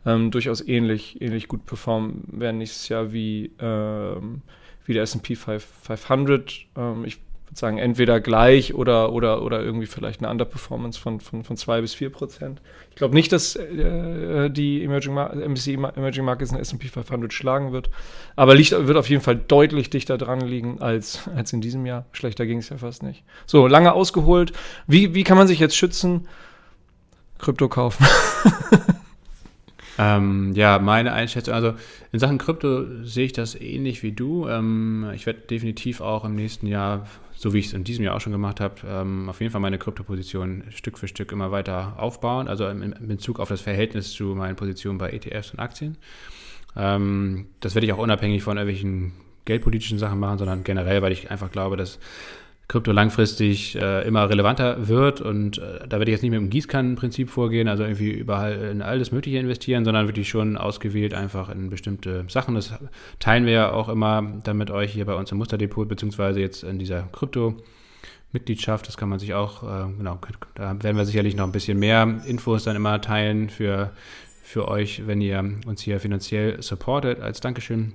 ähm, durchaus ähnlich, ähnlich gut performen werden nächstes Jahr wie, ähm, wie der S&P 500. Ähm, ich würde entweder gleich oder, oder, oder irgendwie vielleicht eine Underperformance von, von, von 2 bis 4 Prozent. Ich glaube nicht, dass äh, die Emerging, Mar MSCI Emerging Markets in S&P 500 schlagen wird, aber liegt, wird auf jeden Fall deutlich dichter dran liegen als, als in diesem Jahr. Schlechter ging es ja fast nicht. So, lange ausgeholt. Wie, wie kann man sich jetzt schützen? Krypto kaufen. Ähm, ja, meine Einschätzung, also in Sachen Krypto sehe ich das ähnlich wie du. Ähm, ich werde definitiv auch im nächsten Jahr, so wie ich es in diesem Jahr auch schon gemacht habe, ähm, auf jeden Fall meine Kryptoposition Stück für Stück immer weiter aufbauen, also in, Bezug auf das Verhältnis zu meinen Positionen bei ETFs und Aktien. Ähm, das werde ich auch unabhängig von irgendwelchen geldpolitischen Sachen machen, sondern generell, weil ich einfach glaube, dass Krypto langfristig äh, immer relevanter wird und äh, da werde ich jetzt nicht mit dem Gießkannenprinzip vorgehen, also irgendwie überall in alles Mögliche investieren, sondern wirklich schon ausgewählt einfach in bestimmte Sachen. Das teilen wir ja auch immer dann mit euch hier bei uns im Musterdepot, beziehungsweise jetzt in dieser Krypto. Mitgliedschaft, das kann man sich auch, äh, genau, da werden wir sicherlich noch ein bisschen mehr Infos dann immer teilen für, für euch, wenn ihr uns hier finanziell supportet als Dankeschön.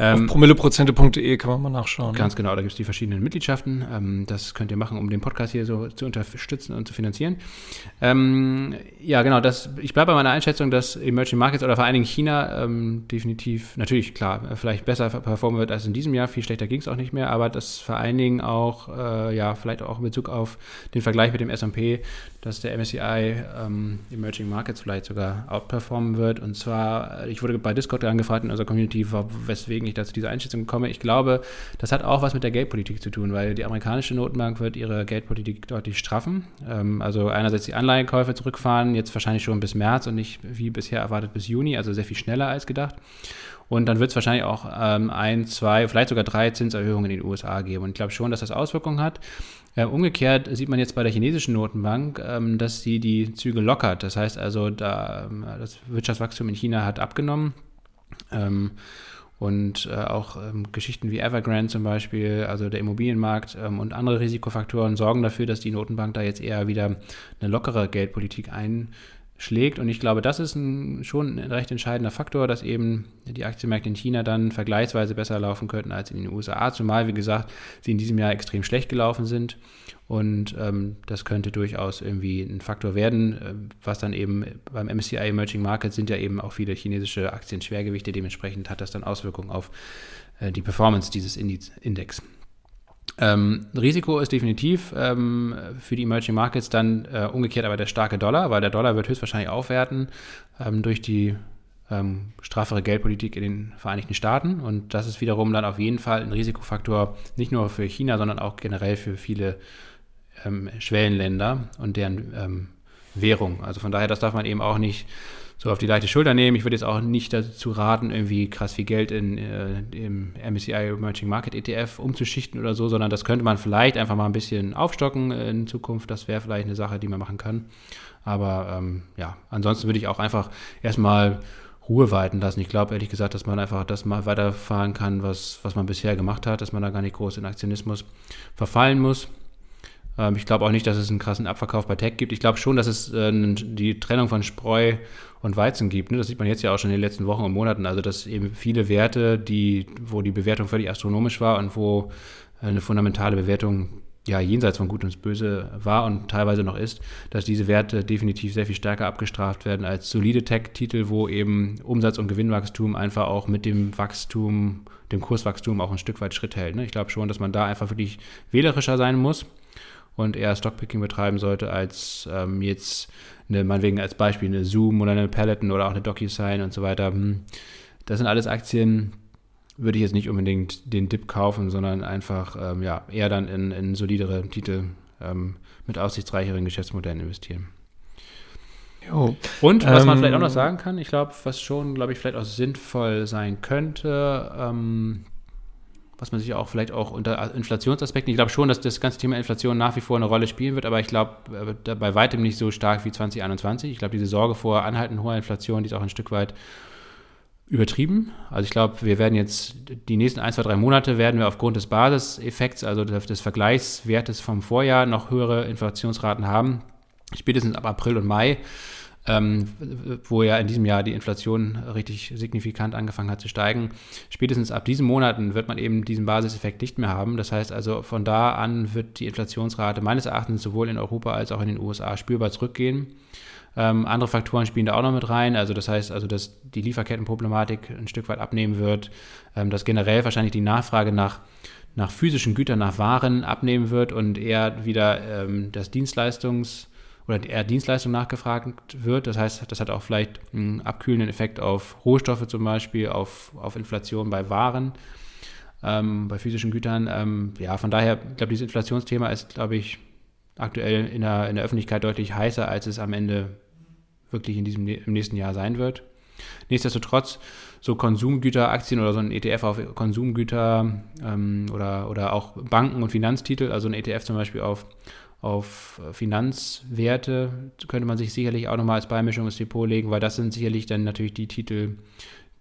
Ähm, Auf promilleprozente.de kann man mal nachschauen. Ganz ne? genau, da gibt es die verschiedenen Mitgliedschaften. Ähm, das könnt ihr machen, um den Podcast hier so zu unterstützen und zu finanzieren. Ähm, ja, genau, das, ich bleibe bei meiner Einschätzung, dass Emerging Markets oder vor allen Dingen China ähm, definitiv, natürlich klar, vielleicht besser performen wird als in diesem Jahr. Viel schlechter ging es auch nicht mehr, aber das vor allen Dingen auch, äh, ja, vielleicht auch in Bezug auf den Vergleich mit dem S&P, dass der MSCI ähm, Emerging Markets vielleicht sogar outperformen wird. Und zwar, ich wurde bei Discord angefragt in unserer Community, weswegen ich da zu dieser Einschätzung komme. Ich glaube, das hat auch was mit der Geldpolitik zu tun, weil die amerikanische Notenbank wird ihre Geldpolitik deutlich straffen. Ähm, also einerseits die Anleihenkäufe zurückfahren, jetzt wahrscheinlich schon bis März und nicht wie bisher erwartet bis Juni, also sehr viel schneller als gedacht. Und dann wird es wahrscheinlich auch ähm, ein, zwei, vielleicht sogar drei Zinserhöhungen in den USA geben. Und ich glaube schon, dass das Auswirkungen hat. Äh, umgekehrt sieht man jetzt bei der chinesischen Notenbank, ähm, dass sie die Züge lockert. Das heißt also, da, ähm, das Wirtschaftswachstum in China hat abgenommen. Ähm, und äh, auch ähm, Geschichten wie Evergrande zum Beispiel, also der Immobilienmarkt ähm, und andere Risikofaktoren sorgen dafür, dass die Notenbank da jetzt eher wieder eine lockere Geldpolitik ein schlägt. Und ich glaube, das ist ein, schon ein recht entscheidender Faktor, dass eben die Aktienmärkte in China dann vergleichsweise besser laufen könnten als in den USA, zumal, wie gesagt, sie in diesem Jahr extrem schlecht gelaufen sind. Und ähm, das könnte durchaus irgendwie ein Faktor werden, äh, was dann eben beim MSCI Emerging Markets sind ja eben auch viele chinesische Aktien Schwergewichte, dementsprechend hat das dann Auswirkungen auf äh, die Performance dieses Index. Ähm, Risiko ist definitiv ähm, für die Emerging Markets dann äh, umgekehrt aber der starke Dollar, weil der Dollar wird höchstwahrscheinlich aufwerten ähm, durch die ähm, straffere Geldpolitik in den Vereinigten Staaten. Und das ist wiederum dann auf jeden Fall ein Risikofaktor, nicht nur für China, sondern auch generell für viele ähm, Schwellenländer und deren ähm, Währung. Also von daher, das darf man eben auch nicht so auf die leichte Schulter nehmen. Ich würde jetzt auch nicht dazu raten, irgendwie krass viel Geld in, äh, im MSCI Emerging Market ETF umzuschichten oder so, sondern das könnte man vielleicht einfach mal ein bisschen aufstocken in Zukunft. Das wäre vielleicht eine Sache, die man machen kann. Aber ähm, ja, ansonsten würde ich auch einfach erstmal Ruhe walten lassen. Ich glaube ehrlich gesagt, dass man einfach das mal weiterfahren kann, was, was man bisher gemacht hat, dass man da gar nicht groß in Aktionismus verfallen muss. Ähm, ich glaube auch nicht, dass es einen krassen Abverkauf bei Tech gibt. Ich glaube schon, dass es äh, die Trennung von Spreu und Weizen gibt. Ne? Das sieht man jetzt ja auch schon in den letzten Wochen und Monaten. Also, dass eben viele Werte, die, wo die Bewertung völlig astronomisch war und wo eine fundamentale Bewertung ja jenseits von Gut und Böse war und teilweise noch ist, dass diese Werte definitiv sehr viel stärker abgestraft werden als solide Tech-Titel, wo eben Umsatz- und Gewinnwachstum einfach auch mit dem Wachstum, dem Kurswachstum auch ein Stück weit Schritt hält. Ne? Ich glaube schon, dass man da einfach wirklich wählerischer sein muss und eher Stockpicking betreiben sollte, als ähm, jetzt eine, meinetwegen als Beispiel eine Zoom oder eine Peloton oder auch eine DocuSign und so weiter. Hm. Das sind alles Aktien, würde ich jetzt nicht unbedingt den Dip kaufen, sondern einfach ähm, ja, eher dann in, in solidere Titel ähm, mit aussichtsreicheren Geschäftsmodellen investieren. Jo. Und was man vielleicht auch noch ähm, sagen kann, ich glaube, was schon, glaube ich, vielleicht auch sinnvoll sein könnte, ähm, was man sich auch vielleicht auch unter Inflationsaspekten, ich glaube schon, dass das ganze Thema Inflation nach wie vor eine Rolle spielen wird, aber ich glaube äh, bei weitem nicht so stark wie 2021. Ich glaube, diese Sorge vor anhaltend hoher Inflation, die ist auch ein Stück weit übertrieben. Also ich glaube, wir werden jetzt die nächsten ein, zwei, drei Monate werden wir aufgrund des Basiseffekts, also des Vergleichswertes vom Vorjahr, noch höhere Inflationsraten haben. Spätestens ab April und Mai ähm, wo ja in diesem Jahr die Inflation richtig signifikant angefangen hat zu steigen. Spätestens ab diesen Monaten wird man eben diesen Basiseffekt nicht mehr haben. Das heißt also, von da an wird die Inflationsrate meines Erachtens sowohl in Europa als auch in den USA spürbar zurückgehen. Ähm, andere Faktoren spielen da auch noch mit rein. Also das heißt also, dass die Lieferkettenproblematik ein Stück weit abnehmen wird, ähm, dass generell wahrscheinlich die Nachfrage nach nach physischen Gütern, nach Waren abnehmen wird und eher wieder ähm, das Dienstleistungs- oder eher Dienstleistung nachgefragt wird. Das heißt, das hat auch vielleicht einen abkühlenden Effekt auf Rohstoffe zum Beispiel, auf, auf Inflation bei Waren, ähm, bei physischen Gütern. Ähm, ja, von daher, ich glaube, dieses Inflationsthema ist, glaube ich, aktuell in der, in der Öffentlichkeit deutlich heißer, als es am Ende wirklich in diesem, im nächsten Jahr sein wird. Nichtsdestotrotz, so Konsumgüteraktien oder so ein ETF auf Konsumgüter ähm, oder, oder auch Banken und Finanztitel, also ein ETF zum Beispiel auf, auf Finanzwerte könnte man sich sicherlich auch nochmal als Beimischung ins Depot legen, weil das sind sicherlich dann natürlich die Titel,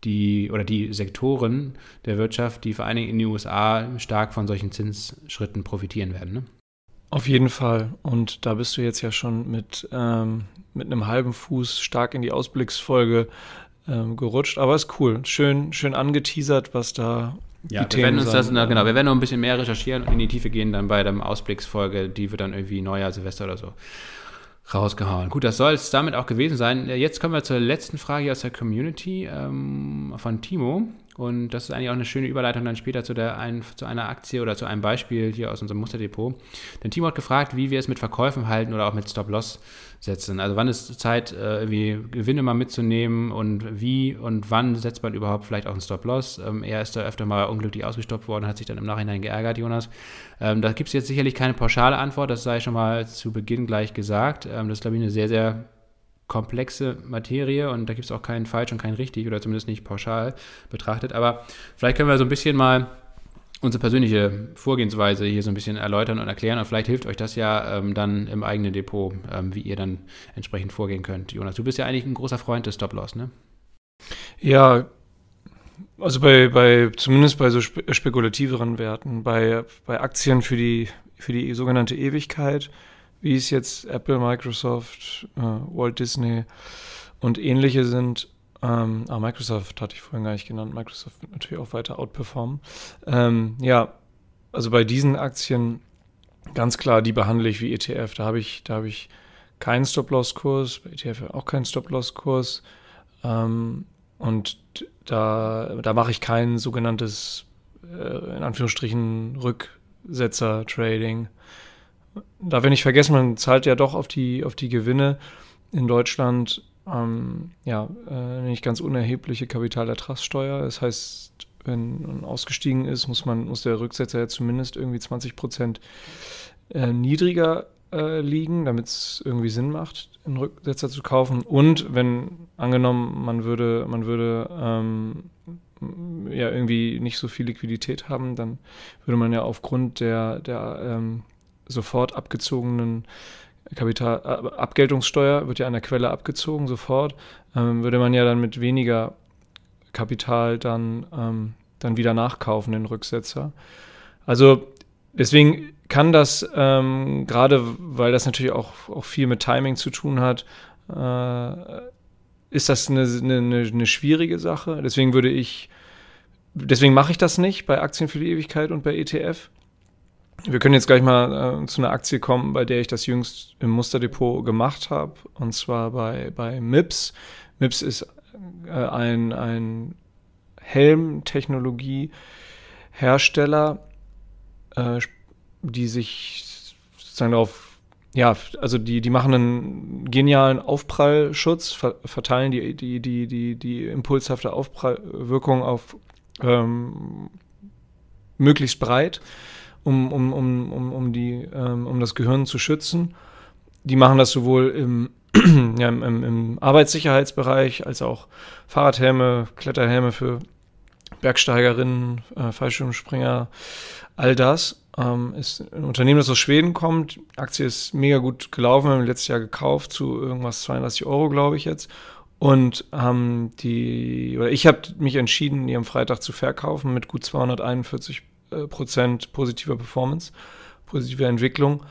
die oder die Sektoren der Wirtschaft, die vor allen Dingen in den USA stark von solchen Zinsschritten profitieren werden. Ne? Auf jeden Fall. Und da bist du jetzt ja schon mit, ähm, mit einem halben Fuß stark in die Ausblicksfolge ähm, gerutscht. Aber ist cool. Schön, schön angeteasert, was da ja, wir werden uns das, na, genau, wir werden noch ein bisschen mehr recherchieren und in die Tiefe gehen dann bei der Ausblicksfolge, die wird dann irgendwie Neujahr, Silvester oder so rausgehauen. Gut, das soll es damit auch gewesen sein. Jetzt kommen wir zur letzten Frage aus der Community ähm, von Timo. Und das ist eigentlich auch eine schöne Überleitung dann später zu, der, ein, zu einer Aktie oder zu einem Beispiel hier aus unserem Musterdepot. Denn Timo hat gefragt, wie wir es mit Verkäufen halten oder auch mit Stop-Loss setzen. Also wann ist Zeit, äh, irgendwie Gewinne mal mitzunehmen und wie und wann setzt man überhaupt vielleicht auch einen Stop-Loss. Ähm, er ist da öfter mal unglücklich ausgestoppt worden, hat sich dann im Nachhinein geärgert, Jonas. Ähm, da gibt es jetzt sicherlich keine pauschale Antwort, das sei schon mal zu Beginn gleich gesagt. Ähm, das ist, glaube ich, eine sehr, sehr komplexe Materie und da gibt es auch keinen falsch und keinen richtig oder zumindest nicht pauschal betrachtet. Aber vielleicht können wir so ein bisschen mal unsere persönliche Vorgehensweise hier so ein bisschen erläutern und erklären und vielleicht hilft euch das ja ähm, dann im eigenen Depot, ähm, wie ihr dann entsprechend vorgehen könnt. Jonas, du bist ja eigentlich ein großer Freund des Stop-Loss, ne? Ja, also bei, bei zumindest bei so spekulativeren Werten, bei, bei Aktien für die, für die sogenannte Ewigkeit wie es jetzt Apple, Microsoft, äh, Walt Disney und ähnliche sind. Ähm, ah, Microsoft hatte ich vorhin gar nicht genannt. Microsoft wird natürlich auch weiter outperformen. Ähm, ja, also bei diesen Aktien ganz klar, die behandle ich wie ETF. Da habe ich, da habe ich keinen Stop-Loss-Kurs, bei ETF auch keinen Stop-Loss-Kurs. Ähm, und da, da mache ich kein sogenanntes, äh, in Anführungsstrichen, Rücksetzer-Trading. Darf ich nicht vergessen, man zahlt ja doch auf die, auf die Gewinne in Deutschland ähm, ja, äh, nicht ganz unerhebliche Kapitalertragssteuer. Das heißt, wenn man ausgestiegen ist, muss man, muss der Rücksetzer ja zumindest irgendwie 20 Prozent äh, niedriger äh, liegen, damit es irgendwie Sinn macht, einen Rücksetzer zu kaufen. Und wenn angenommen, man würde, man würde ähm, ja irgendwie nicht so viel Liquidität haben, dann würde man ja aufgrund der, der ähm, sofort abgezogenen Kapital, äh, Abgeltungssteuer wird ja an der Quelle abgezogen sofort, ähm, würde man ja dann mit weniger Kapital dann, ähm, dann wieder nachkaufen, den Rücksetzer. Also deswegen kann das, ähm, gerade weil das natürlich auch, auch viel mit Timing zu tun hat, äh, ist das eine, eine, eine schwierige Sache. Deswegen würde ich, deswegen mache ich das nicht bei Aktien für die Ewigkeit und bei ETF. Wir können jetzt gleich mal äh, zu einer Aktie kommen, bei der ich das jüngst im Musterdepot gemacht habe, und zwar bei, bei MIPS. MIPS ist äh, ein, ein Helmtechnologie-Hersteller, äh, die sich sozusagen darauf ja, also die, die machen einen genialen Aufprallschutz, ver verteilen die, die, die, die, die impulshafte Aufprallwirkung auf ähm, möglichst breit um, um, um, um, um, die, ähm, um das Gehirn zu schützen. Die machen das sowohl im, ja, im, im, Arbeitssicherheitsbereich als auch Fahrradhelme, Kletterhelme für Bergsteigerinnen, äh, Fallschirmspringer, all das. Ähm, ist ein Unternehmen, das aus Schweden kommt. Die Aktie ist mega gut gelaufen, wir haben letztes Jahr gekauft zu irgendwas 32 Euro, glaube ich jetzt. Und haben die, oder ich habe mich entschieden, die am Freitag zu verkaufen mit gut 241 äh, Prozent positiver Performance, positiver Entwicklung.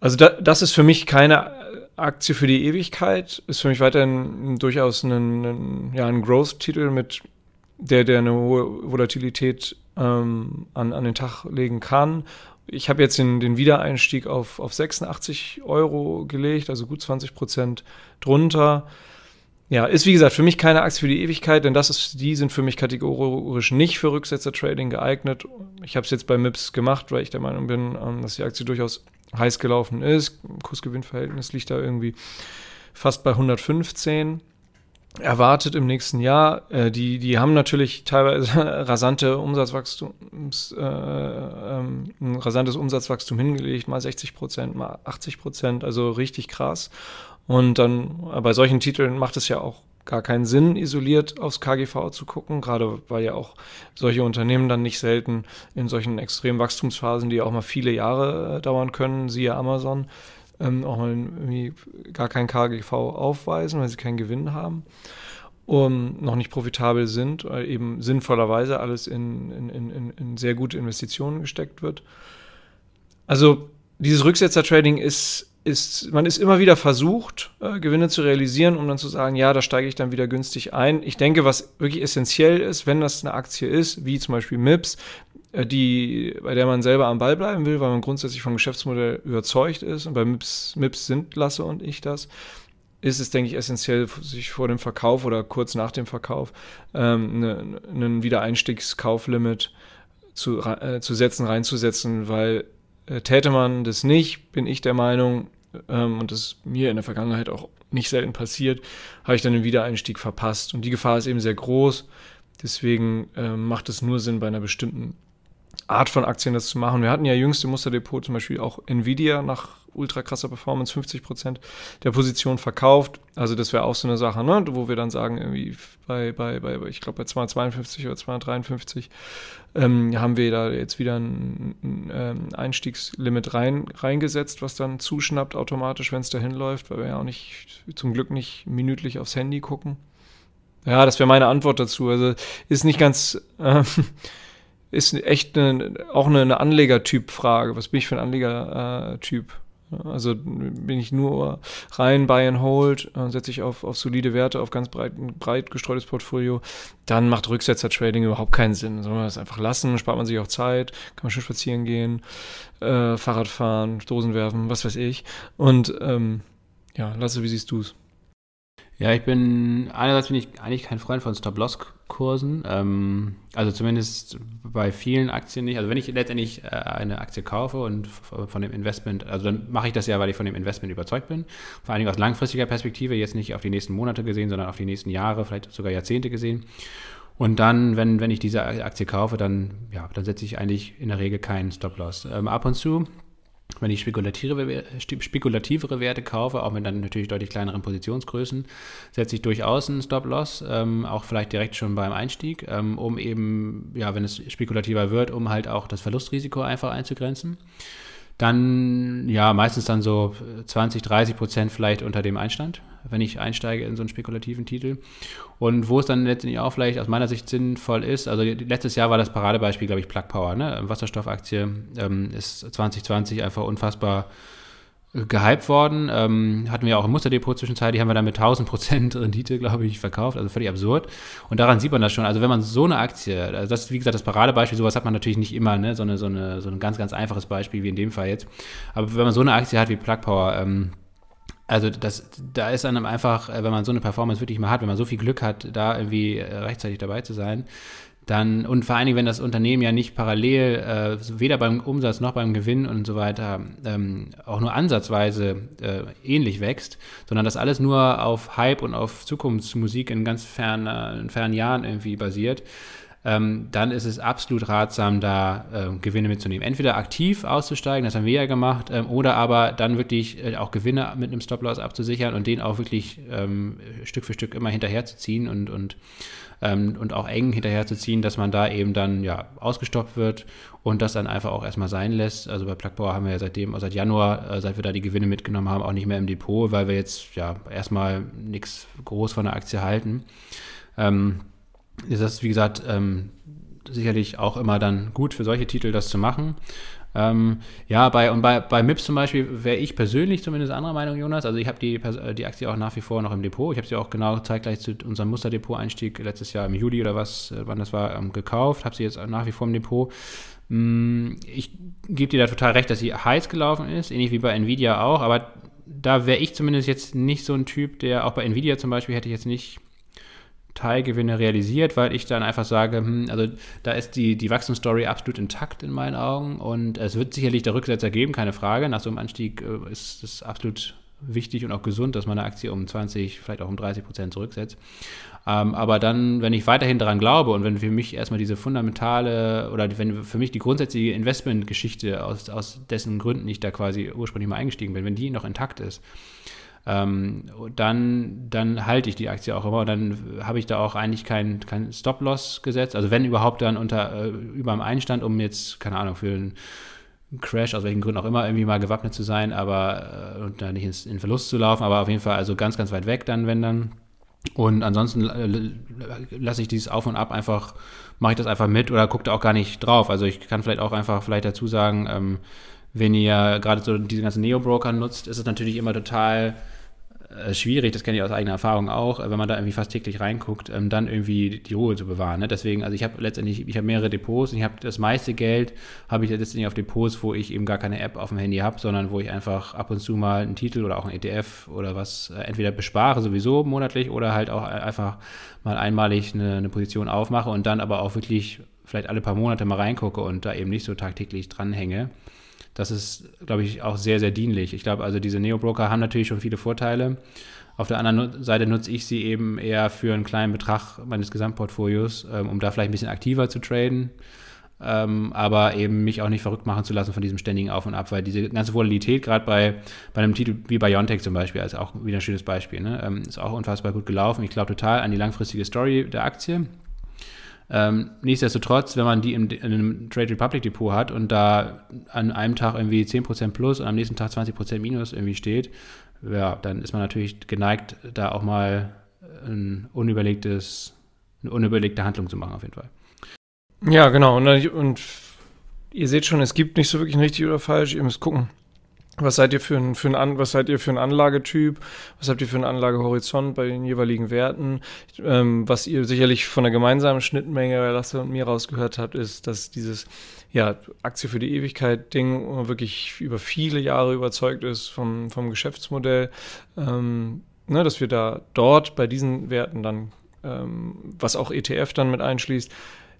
Also da, das ist für mich keine Aktie für die Ewigkeit, ist für mich weiterhin durchaus ein, ein ja, ein Growth-Titel mit der, der eine hohe Volatilität ähm, an, an den Tag legen kann. Ich habe jetzt den, den Wiedereinstieg auf, auf 86 Euro gelegt, also gut 20 Prozent drunter. Ja, ist wie gesagt für mich keine Aktie für die Ewigkeit, denn das ist, die sind für mich kategorisch nicht für Rücksetzer-Trading geeignet. Ich habe es jetzt bei MIPS gemacht, weil ich der Meinung bin, ähm, dass die Aktie durchaus heiß gelaufen ist. Kursgewinnverhältnis liegt da irgendwie fast bei 115 erwartet im nächsten Jahr. Äh, die, die haben natürlich teilweise rasante Umsatzwachstums, äh, ähm, ein rasantes Umsatzwachstum hingelegt, mal 60 Prozent, mal 80 Prozent, also richtig krass. Und dann bei solchen Titeln macht es ja auch gar keinen Sinn, isoliert aufs KGV zu gucken, gerade weil ja auch solche Unternehmen dann nicht selten in solchen extremen Wachstumsphasen, die ja auch mal viele Jahre äh, dauern können, siehe Amazon, ähm, auch mal irgendwie gar kein KGV aufweisen, weil sie keinen Gewinn haben und noch nicht profitabel sind, weil eben sinnvollerweise alles in, in, in, in sehr gute Investitionen gesteckt wird. Also dieses Rücksetzer-Trading ist ist, man ist immer wieder versucht, äh, Gewinne zu realisieren, um dann zu sagen, ja, da steige ich dann wieder günstig ein. Ich denke, was wirklich essentiell ist, wenn das eine Aktie ist, wie zum Beispiel MIPS, äh, die, bei der man selber am Ball bleiben will, weil man grundsätzlich vom Geschäftsmodell überzeugt ist, und bei MIPS, MIPS sind Lasse und ich das, ist es, denke ich, essentiell, sich vor dem Verkauf oder kurz nach dem Verkauf ähm, ne, einen Wiedereinstiegskauflimit zu, äh, zu setzen, reinzusetzen, weil äh, täte man das nicht, bin ich der Meinung, ähm, und das ist mir in der Vergangenheit auch nicht selten passiert, habe ich dann den Wiedereinstieg verpasst. Und die Gefahr ist eben sehr groß. Deswegen äh, macht es nur Sinn, bei einer bestimmten Art von Aktien das zu machen. Wir hatten ja jüngst im Musterdepot zum Beispiel auch Nvidia nach ultra krasser Performance 50 Prozent der Position verkauft. Also das wäre auch so eine Sache, ne? wo wir dann sagen, irgendwie bei, bei, bei ich glaube bei 252 oder 253 ähm, haben wir da jetzt wieder ein, ein, ein Einstiegslimit rein, reingesetzt, was dann zuschnappt automatisch, wenn es dahin läuft, weil wir ja auch nicht, zum Glück nicht minütlich aufs Handy gucken. Ja, das wäre meine Antwort dazu. Also ist nicht ganz, äh, ist echt eine, auch eine, eine Anlegertyp-Frage. Was bin ich für ein Anlegertyp? Also bin ich nur rein Buy and Hold, äh, setze ich auf, auf solide Werte, auf ganz breit, breit gestreutes Portfolio, dann macht Rücksetzer-Trading überhaupt keinen Sinn. Soll man das einfach lassen, spart man sich auch Zeit, kann man schön spazieren gehen, äh, Fahrrad fahren, Dosen werfen, was weiß ich. Und ähm, ja, Lasse, wie siehst du es? Ja, ich bin, einerseits bin ich eigentlich kein Freund von Stop-Loss-Kursen. Ähm, also zumindest bei vielen Aktien nicht. Also wenn ich letztendlich äh, eine Aktie kaufe und von dem Investment, also dann mache ich das ja, weil ich von dem Investment überzeugt bin. Vor allen Dingen aus langfristiger Perspektive, jetzt nicht auf die nächsten Monate gesehen, sondern auf die nächsten Jahre, vielleicht sogar Jahrzehnte gesehen. Und dann, wenn, wenn ich diese Aktie kaufe, dann, ja, dann setze ich eigentlich in der Regel keinen Stop-Loss. Ähm, ab und zu wenn ich spekulativere, spekulativere Werte kaufe, auch mit dann natürlich deutlich kleineren Positionsgrößen, setze ich durchaus einen Stop-Loss, ähm, auch vielleicht direkt schon beim Einstieg, ähm, um eben, ja, wenn es spekulativer wird, um halt auch das Verlustrisiko einfach einzugrenzen. Dann ja meistens dann so 20, 30 Prozent vielleicht unter dem Einstand, wenn ich einsteige in so einen spekulativen Titel. Und wo es dann letztendlich auch vielleicht aus meiner Sicht sinnvoll ist, also letztes Jahr war das Paradebeispiel, glaube ich, Plug Power, ne? Wasserstoffaktie ähm, ist 2020 einfach unfassbar gehypt worden. Ähm, hatten wir auch im Musterdepot zwischenzeit, die haben wir dann mit 1000% Rendite, glaube ich, verkauft, also völlig absurd. Und daran sieht man das schon. Also wenn man so eine Aktie, also das ist wie gesagt das Paradebeispiel, sowas hat man natürlich nicht immer, ne? so, eine, so, eine, so ein ganz, ganz einfaches Beispiel wie in dem Fall jetzt. Aber wenn man so eine Aktie hat wie Plug Power, ähm, also das, da ist einem einfach, äh, wenn man so eine Performance wirklich mal hat, wenn man so viel Glück hat, da irgendwie äh, rechtzeitig dabei zu sein, dann, und vor allen Dingen, wenn das Unternehmen ja nicht parallel, äh, weder beim Umsatz noch beim Gewinn und so weiter, ähm, auch nur ansatzweise äh, ähnlich wächst, sondern das alles nur auf Hype und auf Zukunftsmusik in ganz ferner, in fernen Jahren irgendwie basiert, ähm, dann ist es absolut ratsam, da äh, Gewinne mitzunehmen. Entweder aktiv auszusteigen, das haben wir ja gemacht, ähm, oder aber dann wirklich äh, auch Gewinne mit einem Stop-Loss abzusichern und den auch wirklich ähm, Stück für Stück immer hinterherzuziehen und, und ähm, und auch eng hinterherzuziehen, dass man da eben dann ja ausgestoppt wird und das dann einfach auch erstmal sein lässt. Also bei Plug Power haben wir ja seitdem, seit Januar, äh, seit wir da die Gewinne mitgenommen haben, auch nicht mehr im Depot, weil wir jetzt ja erstmal nichts groß von der Aktie halten. Ähm, ist das, wie gesagt, ähm, sicherlich auch immer dann gut für solche Titel, das zu machen. Ähm, ja, bei, und bei, bei MIPS zum Beispiel wäre ich persönlich zumindest anderer Meinung, Jonas. Also ich habe die, die Aktie auch nach wie vor noch im Depot. Ich habe sie auch genau zeitgleich zu unserem Musterdepot-Einstieg letztes Jahr im Juli oder was, äh, wann das war, ähm, gekauft. Habe sie jetzt nach wie vor im Depot. Mm, ich gebe dir da total recht, dass sie heiß gelaufen ist, ähnlich wie bei Nvidia auch, aber da wäre ich zumindest jetzt nicht so ein Typ, der auch bei Nvidia zum Beispiel hätte ich jetzt nicht Teilgewinne realisiert, weil ich dann einfach sage, hm, also da ist die, die Wachstumsstory absolut intakt in meinen Augen und es wird sicherlich der Rücksetzer geben, keine Frage. Nach so einem Anstieg äh, ist es absolut wichtig und auch gesund, dass man eine Aktie um 20, vielleicht auch um 30 Prozent zurücksetzt. Ähm, aber dann, wenn ich weiterhin daran glaube und wenn für mich erstmal diese fundamentale oder wenn für mich die grundsätzliche Investmentgeschichte aus, aus dessen Gründen ich da quasi ursprünglich mal eingestiegen bin, wenn die noch intakt ist, ähm, dann, dann halte ich die Aktie auch immer. Und dann habe ich da auch eigentlich kein, kein Stop-Loss gesetzt. Also wenn überhaupt dann unter äh, über dem Einstand, um jetzt, keine Ahnung, für einen Crash, aus welchen Gründen auch immer, irgendwie mal gewappnet zu sein, aber äh, und da nicht ins, in Verlust zu laufen, aber auf jeden Fall also ganz, ganz weit weg dann, wenn dann. Und ansonsten lasse ich dieses Auf und Ab einfach, mache ich das einfach mit oder gucke da auch gar nicht drauf. Also ich kann vielleicht auch einfach vielleicht dazu sagen, ähm, wenn ihr gerade so diese ganzen Neo-Broker nutzt, ist es natürlich immer total äh, schwierig, das kenne ich aus eigener Erfahrung auch, äh, wenn man da irgendwie fast täglich reinguckt, ähm, dann irgendwie die Ruhe zu bewahren. Ne? Deswegen, also ich habe letztendlich, ich habe mehrere Depots und ich habe das meiste Geld habe ich letztendlich auf Depots, wo ich eben gar keine App auf dem Handy habe, sondern wo ich einfach ab und zu mal einen Titel oder auch einen ETF oder was äh, entweder bespare sowieso monatlich oder halt auch einfach mal einmalig eine, eine Position aufmache und dann aber auch wirklich vielleicht alle paar Monate mal reingucke und da eben nicht so tagtäglich dranhänge. Das ist, glaube ich, auch sehr, sehr dienlich. Ich glaube, also diese Neo-Broker haben natürlich schon viele Vorteile. Auf der anderen Seite nutze ich sie eben eher für einen kleinen Betrag meines Gesamtportfolios, ähm, um da vielleicht ein bisschen aktiver zu traden. Ähm, aber eben mich auch nicht verrückt machen zu lassen von diesem ständigen Auf und Ab, weil diese ganze Volatilität, gerade bei, bei einem Titel wie Biontech zum Beispiel, ist auch wieder ein schönes Beispiel, ne? ähm, ist auch unfassbar gut gelaufen. Ich glaube total an die langfristige Story der Aktie. Ähm, nichtsdestotrotz, wenn man die im, in einem Trade Republic Depot hat und da an einem Tag irgendwie 10% plus und am nächsten Tag 20% minus irgendwie steht, ja, dann ist man natürlich geneigt, da auch mal ein unüberlegtes, eine unüberlegte Handlung zu machen, auf jeden Fall. Ja, genau. Und, und ihr seht schon, es gibt nicht so wirklich ein richtig oder falsch. Ihr müsst gucken, Was seid ihr für ein, für ein, was seid ihr für ein Anlagetyp? Was habt ihr für einen Anlagehorizont bei den jeweiligen Werten? Ähm, was ihr sicherlich von der gemeinsamen Schnittmenge bei Lasse und mir rausgehört habt, ist, dass dieses ja, Aktie für die Ewigkeit Ding wirklich über viele Jahre überzeugt ist vom, vom Geschäftsmodell. Ähm, ne, dass wir da dort bei diesen Werten dann, ähm, was auch ETF dann mit einschließt,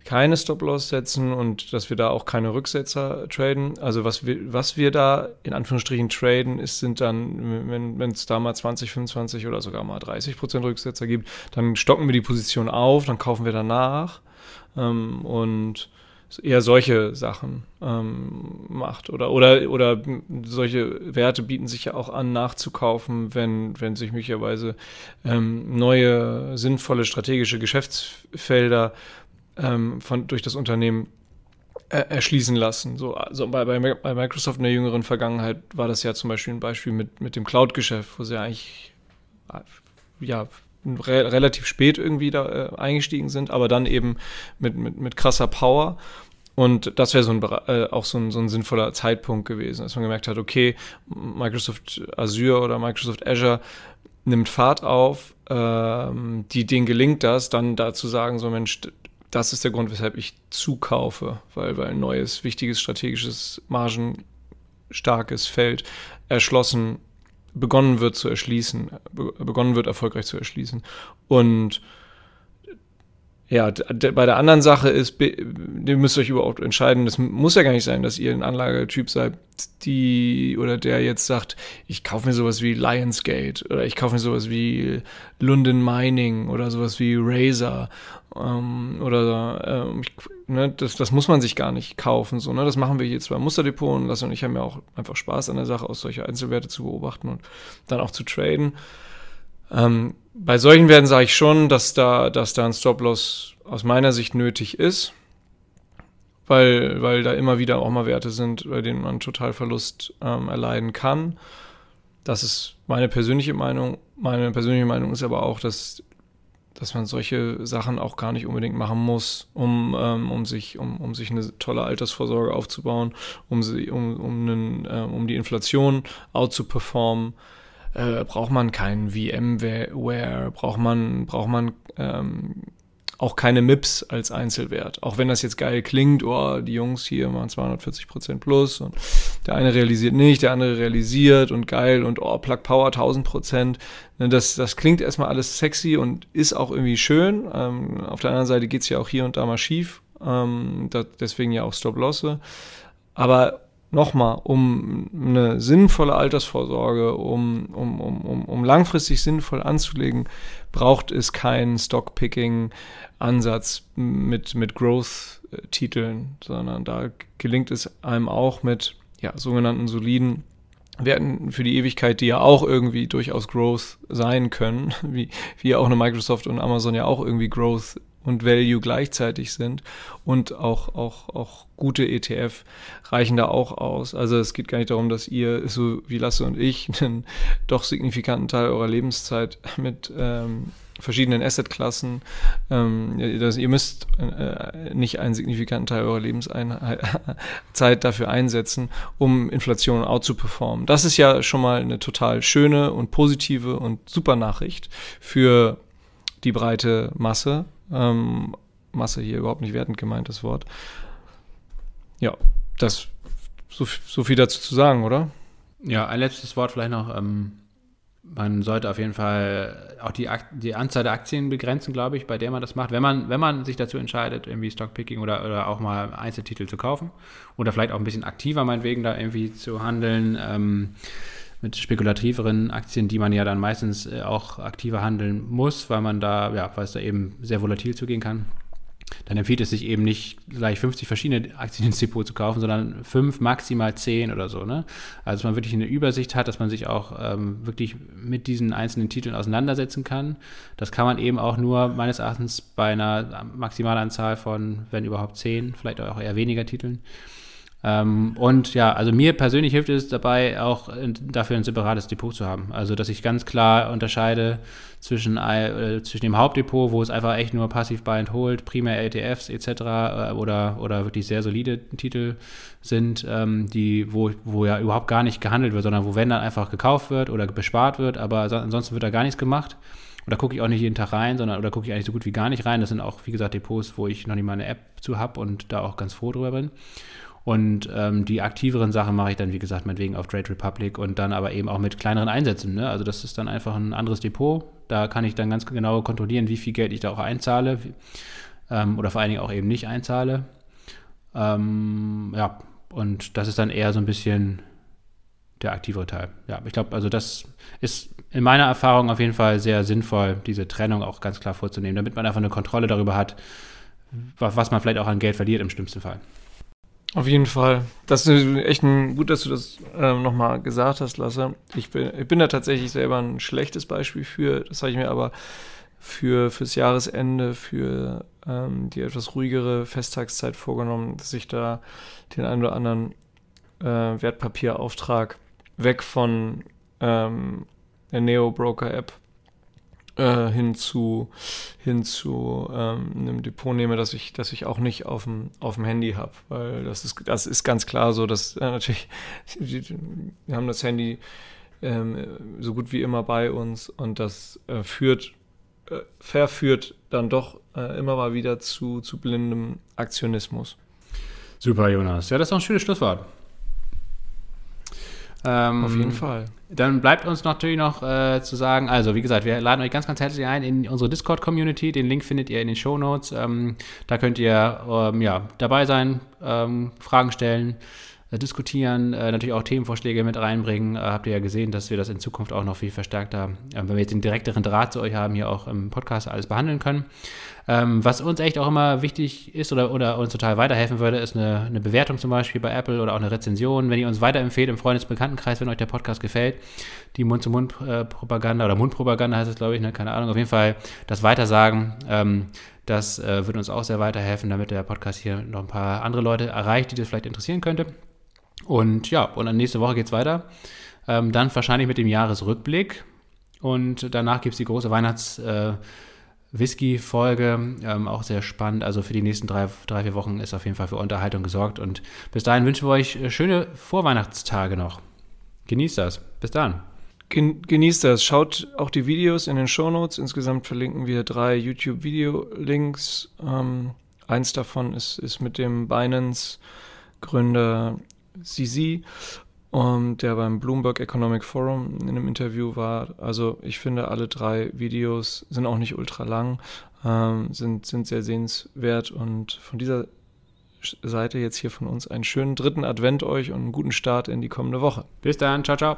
keine Stop-Loss setzen und dass wir da auch keine Rücksetzer traden. Also was wir, was wir da in Anführungsstrichen traden, ist, sind dann, wenn es da mal 20, 25 oder sogar mal 30 Prozent Rücksetzer gibt, dann stocken wir die Position auf, dann kaufen wir danach ähm, und eher solche Sachen ähm, macht. Oder, oder, oder solche Werte bieten sich ja auch an, nachzukaufen, wenn, wenn sich möglicherweise ähm, neue, sinnvolle strategische Geschäftsfelder ähm, von, durch das Unternehmen äh, erschließen lassen. So, also bei, bei, Microsoft in der jüngeren Vergangenheit war das ja zum Beispiel ein Beispiel mit, mit dem Cloud-Geschäft, wo sie eigentlich ja, re relativ spät irgendwie da äh, eingestiegen sind, aber dann eben mit, mit, mit krasser Power. Und das wäre so ein, äh, auch so ein, so ein sinnvoller Zeitpunkt gewesen, dass man gemerkt hat, okay, Microsoft Azure oder Microsoft Azure nimmt Fahrt auf, ähm, die, denen gelingt das, dann dazu sagen, so Mensch, das ist der Grund, weshalb ich zukaufe, weil, weil ein neues, wichtiges, strategisches, margenstarkes Feld erschlossen, begonnen wird zu erschließen, begonnen wird erfolgreich zu erschließen. Und ja, bei der anderen Sache ist, ihr müsst euch überhaupt entscheiden, das muss ja gar nicht sein, dass ihr ein Anlagetyp seid, die oder der jetzt sagt, ich kaufe mir sowas wie Lionsgate oder ich kaufe mir sowas wie London Mining oder sowas wie Razer ähm, oder ähm, ne, das, das muss man sich gar nicht kaufen. So, ne? Das machen wir hier zwar im Musterdepot und Lasse und ich haben ja auch einfach Spaß an der Sache, aus solche Einzelwerte zu beobachten und dann auch zu traden. Ähm, bei solchen Werten sage ich schon, dass da, dass da ein Stop-Loss aus meiner Sicht nötig ist, weil, weil da immer wieder auch mal Werte sind, bei denen man total Verlust ähm, erleiden kann. Das ist meine persönliche Meinung. Meine persönliche Meinung ist aber auch, dass, dass man solche Sachen auch gar nicht unbedingt machen muss, um, ähm, um, sich, um, um sich eine tolle Altersvorsorge aufzubauen, um, sie, um, um, einen, äh, um die Inflation out zu performen äh, braucht man keinen VMware, braucht man, braucht man ähm, auch keine MIPS als Einzelwert. Auch wenn das jetzt geil klingt, oh, die Jungs hier machen 240 Prozent plus und der eine realisiert nicht, der andere realisiert und geil und oh, Plug Power 1000 Prozent. Ne, das, das klingt erstmal alles sexy und ist auch irgendwie schön. Ähm, auf der anderen Seite geht's ja auch hier und da mal schief. Ähm, da, deswegen ja auch Stop-Losse. Aber nochmal, um eine sinnvolle Altersvorsorge, um, um, um, um, langfristig sinnvoll anzulegen, braucht es keinen Stockpicking-Ansatz mit, mit Growth-Titeln, sondern da gelingt es einem auch mit ja, sogenannten soliden Werten für die Ewigkeit, die ja auch irgendwie durchaus Growth sein können, wie, wie auch eine Microsoft und Amazon ja auch irgendwie Growth und Value gleichzeitig sind und auch, auch, auch gute ETF reichen da auch aus. Also es geht gar nicht darum, dass ihr, so wie Lasse und ich, einen doch signifikanten Teil eurer Lebenszeit mit ähm, verschiedenen Assetklassen, ähm, ihr müsst äh, nicht einen signifikanten Teil eurer Lebenszeit dafür einsetzen, um Inflation out zu performen. Das ist ja schon mal eine total schöne und positive und super Nachricht für die breite Masse ähm, Masse hier überhaupt nicht wertend gemeint, das Wort. Ja, das so, so viel dazu zu sagen, oder? Ja, ein letztes Wort vielleicht noch. Ähm, man sollte auf jeden Fall auch die, die Anzahl der Aktien begrenzen, glaube ich, bei der man das macht. Wenn man, wenn man sich dazu entscheidet, irgendwie Stockpicking oder, oder auch mal Einzeltitel zu kaufen oder vielleicht auch ein bisschen aktiver meinetwegen da irgendwie zu handeln. Ähm, mit spekulativeren Aktien, die man ja dann meistens äh, auch aktiver handeln muss, weil man da, ja, weil es da eben sehr volatil zugehen kann. Dann empfiehlt es sich eben nicht gleich 50 verschiedene Aktien ins Depot zu kaufen, sondern fünf, maximal zehn oder so. Ne? Also dass man wirklich eine Übersicht hat, dass man sich auch ähm, wirklich mit diesen einzelnen Titeln auseinandersetzen kann. Das kann man eben auch nur meines Erachtens bei einer Maximalanzahl von, wenn überhaupt zehn, vielleicht auch eher weniger Titeln. Ähm, und ja, also mir persönlich hilft es dabei, auch dafür ein separates Depot zu haben. Also, dass ich ganz klar unterscheide zwischen, äh, zwischen dem Hauptdepot, wo es einfach echt nur passiv buy and hold, primär ETFs etc. Äh, oder, oder wirklich sehr solide Titel sind, ähm, die, wo, wo ja überhaupt gar nicht gehandelt wird, sondern wo wenn dann einfach gekauft wird oder bespart wird, aber ansonsten wird da gar nichts gemacht. Und da gucke ich auch nicht jeden Tag rein, sondern oder gucke ich eigentlich so gut wie gar nicht rein. Das sind auch, wie gesagt, Depots, wo ich noch nicht mal eine App zu habe und da auch ganz froh drüber bin. Und ähm, die aktiveren Sachen mache ich dann, wie gesagt, meinetwegen auf Trade Republic und dann aber eben auch mit kleineren Einsätzen. Ne? Also das ist dann einfach ein anderes Depot. Da kann ich dann ganz genau kontrollieren, wie viel Geld ich da auch einzahle ähm, oder vor allen Dingen auch eben nicht einzahle. Ähm, ja, und das ist dann eher so ein bisschen der aktivere Teil. Ja, ich glaube, also das ist in meiner Erfahrung auf jeden Fall sehr sinnvoll, diese Trennung auch ganz klar vorzunehmen, damit man einfach eine Kontrolle darüber hat, was man vielleicht auch an Geld verliert im schlimmsten Fall. Auf jeden Fall. Das ist echt ein, gut, dass du das ähm, nochmal gesagt hast, Lasse. Ich bin, ich bin da tatsächlich selber ein schlechtes Beispiel für. Das habe ich mir aber für fürs Jahresende, für ähm, die etwas ruhigere Festtagszeit vorgenommen, dass ich da den einen oder anderen äh, Wertpapierauftrag weg von ähm, der Neo Broker App äh, hin zu, hin zu ähm, einem Depot nehme, das ich, das ich auch nicht auf dem, Handy habe. Weil das ist, das ist ganz klar so, dass äh, natürlich, wir haben das Handy ähm, so gut wie immer bei uns und das äh, führt, äh, verführt dann doch äh, immer mal wieder zu, zu blindem Aktionismus. Super, Jonas. Ja, das ist doch ein schönes Schlusswort. Ähm, Auf jeden Fall. Dann bleibt uns natürlich noch äh, zu sagen, also wie gesagt, wir laden euch ganz, ganz herzlich ein in unsere Discord-Community. Den Link findet ihr in den Show Notes. Ähm, da könnt ihr ähm, ja, dabei sein, ähm, Fragen stellen, äh, diskutieren, äh, natürlich auch Themenvorschläge mit reinbringen. Äh, habt ihr ja gesehen, dass wir das in Zukunft auch noch viel verstärkter, äh, wenn wir jetzt den direkteren Draht zu euch haben, hier auch im Podcast alles behandeln können. Ähm, was uns echt auch immer wichtig ist oder, oder uns total weiterhelfen würde, ist eine, eine, Bewertung zum Beispiel bei Apple oder auch eine Rezension. Wenn ihr uns weiterempfehlt im Freundesbekanntenkreis, wenn euch der Podcast gefällt, die Mund-zu-Mund-Propaganda oder Mundpropaganda heißt es, glaube ich, ne? keine Ahnung. Auf jeden Fall das Weitersagen. Ähm, das äh, würde uns auch sehr weiterhelfen, damit der Podcast hier noch ein paar andere Leute erreicht, die das vielleicht interessieren könnte. Und ja, und dann nächste Woche geht es weiter. Ähm, dann wahrscheinlich mit dem Jahresrückblick. Und danach gibt es die große Weihnachts- äh, Whisky-Folge, ähm, auch sehr spannend. Also für die nächsten drei, drei, vier Wochen ist auf jeden Fall für Unterhaltung gesorgt. Und bis dahin wünschen wir euch äh, schöne Vorweihnachtstage noch. Genießt das. Bis dann. Genießt das. Schaut auch die Videos in den Show Notes. Insgesamt verlinken wir drei YouTube-Video-Links. Ähm, eins davon ist, ist mit dem Binance-Gründer Sisi um, der beim Bloomberg Economic Forum in einem Interview war. Also ich finde, alle drei Videos sind auch nicht ultra lang, ähm, sind, sind sehr sehenswert und von dieser Seite jetzt hier von uns einen schönen dritten Advent euch und einen guten Start in die kommende Woche. Bis dann, ciao, ciao.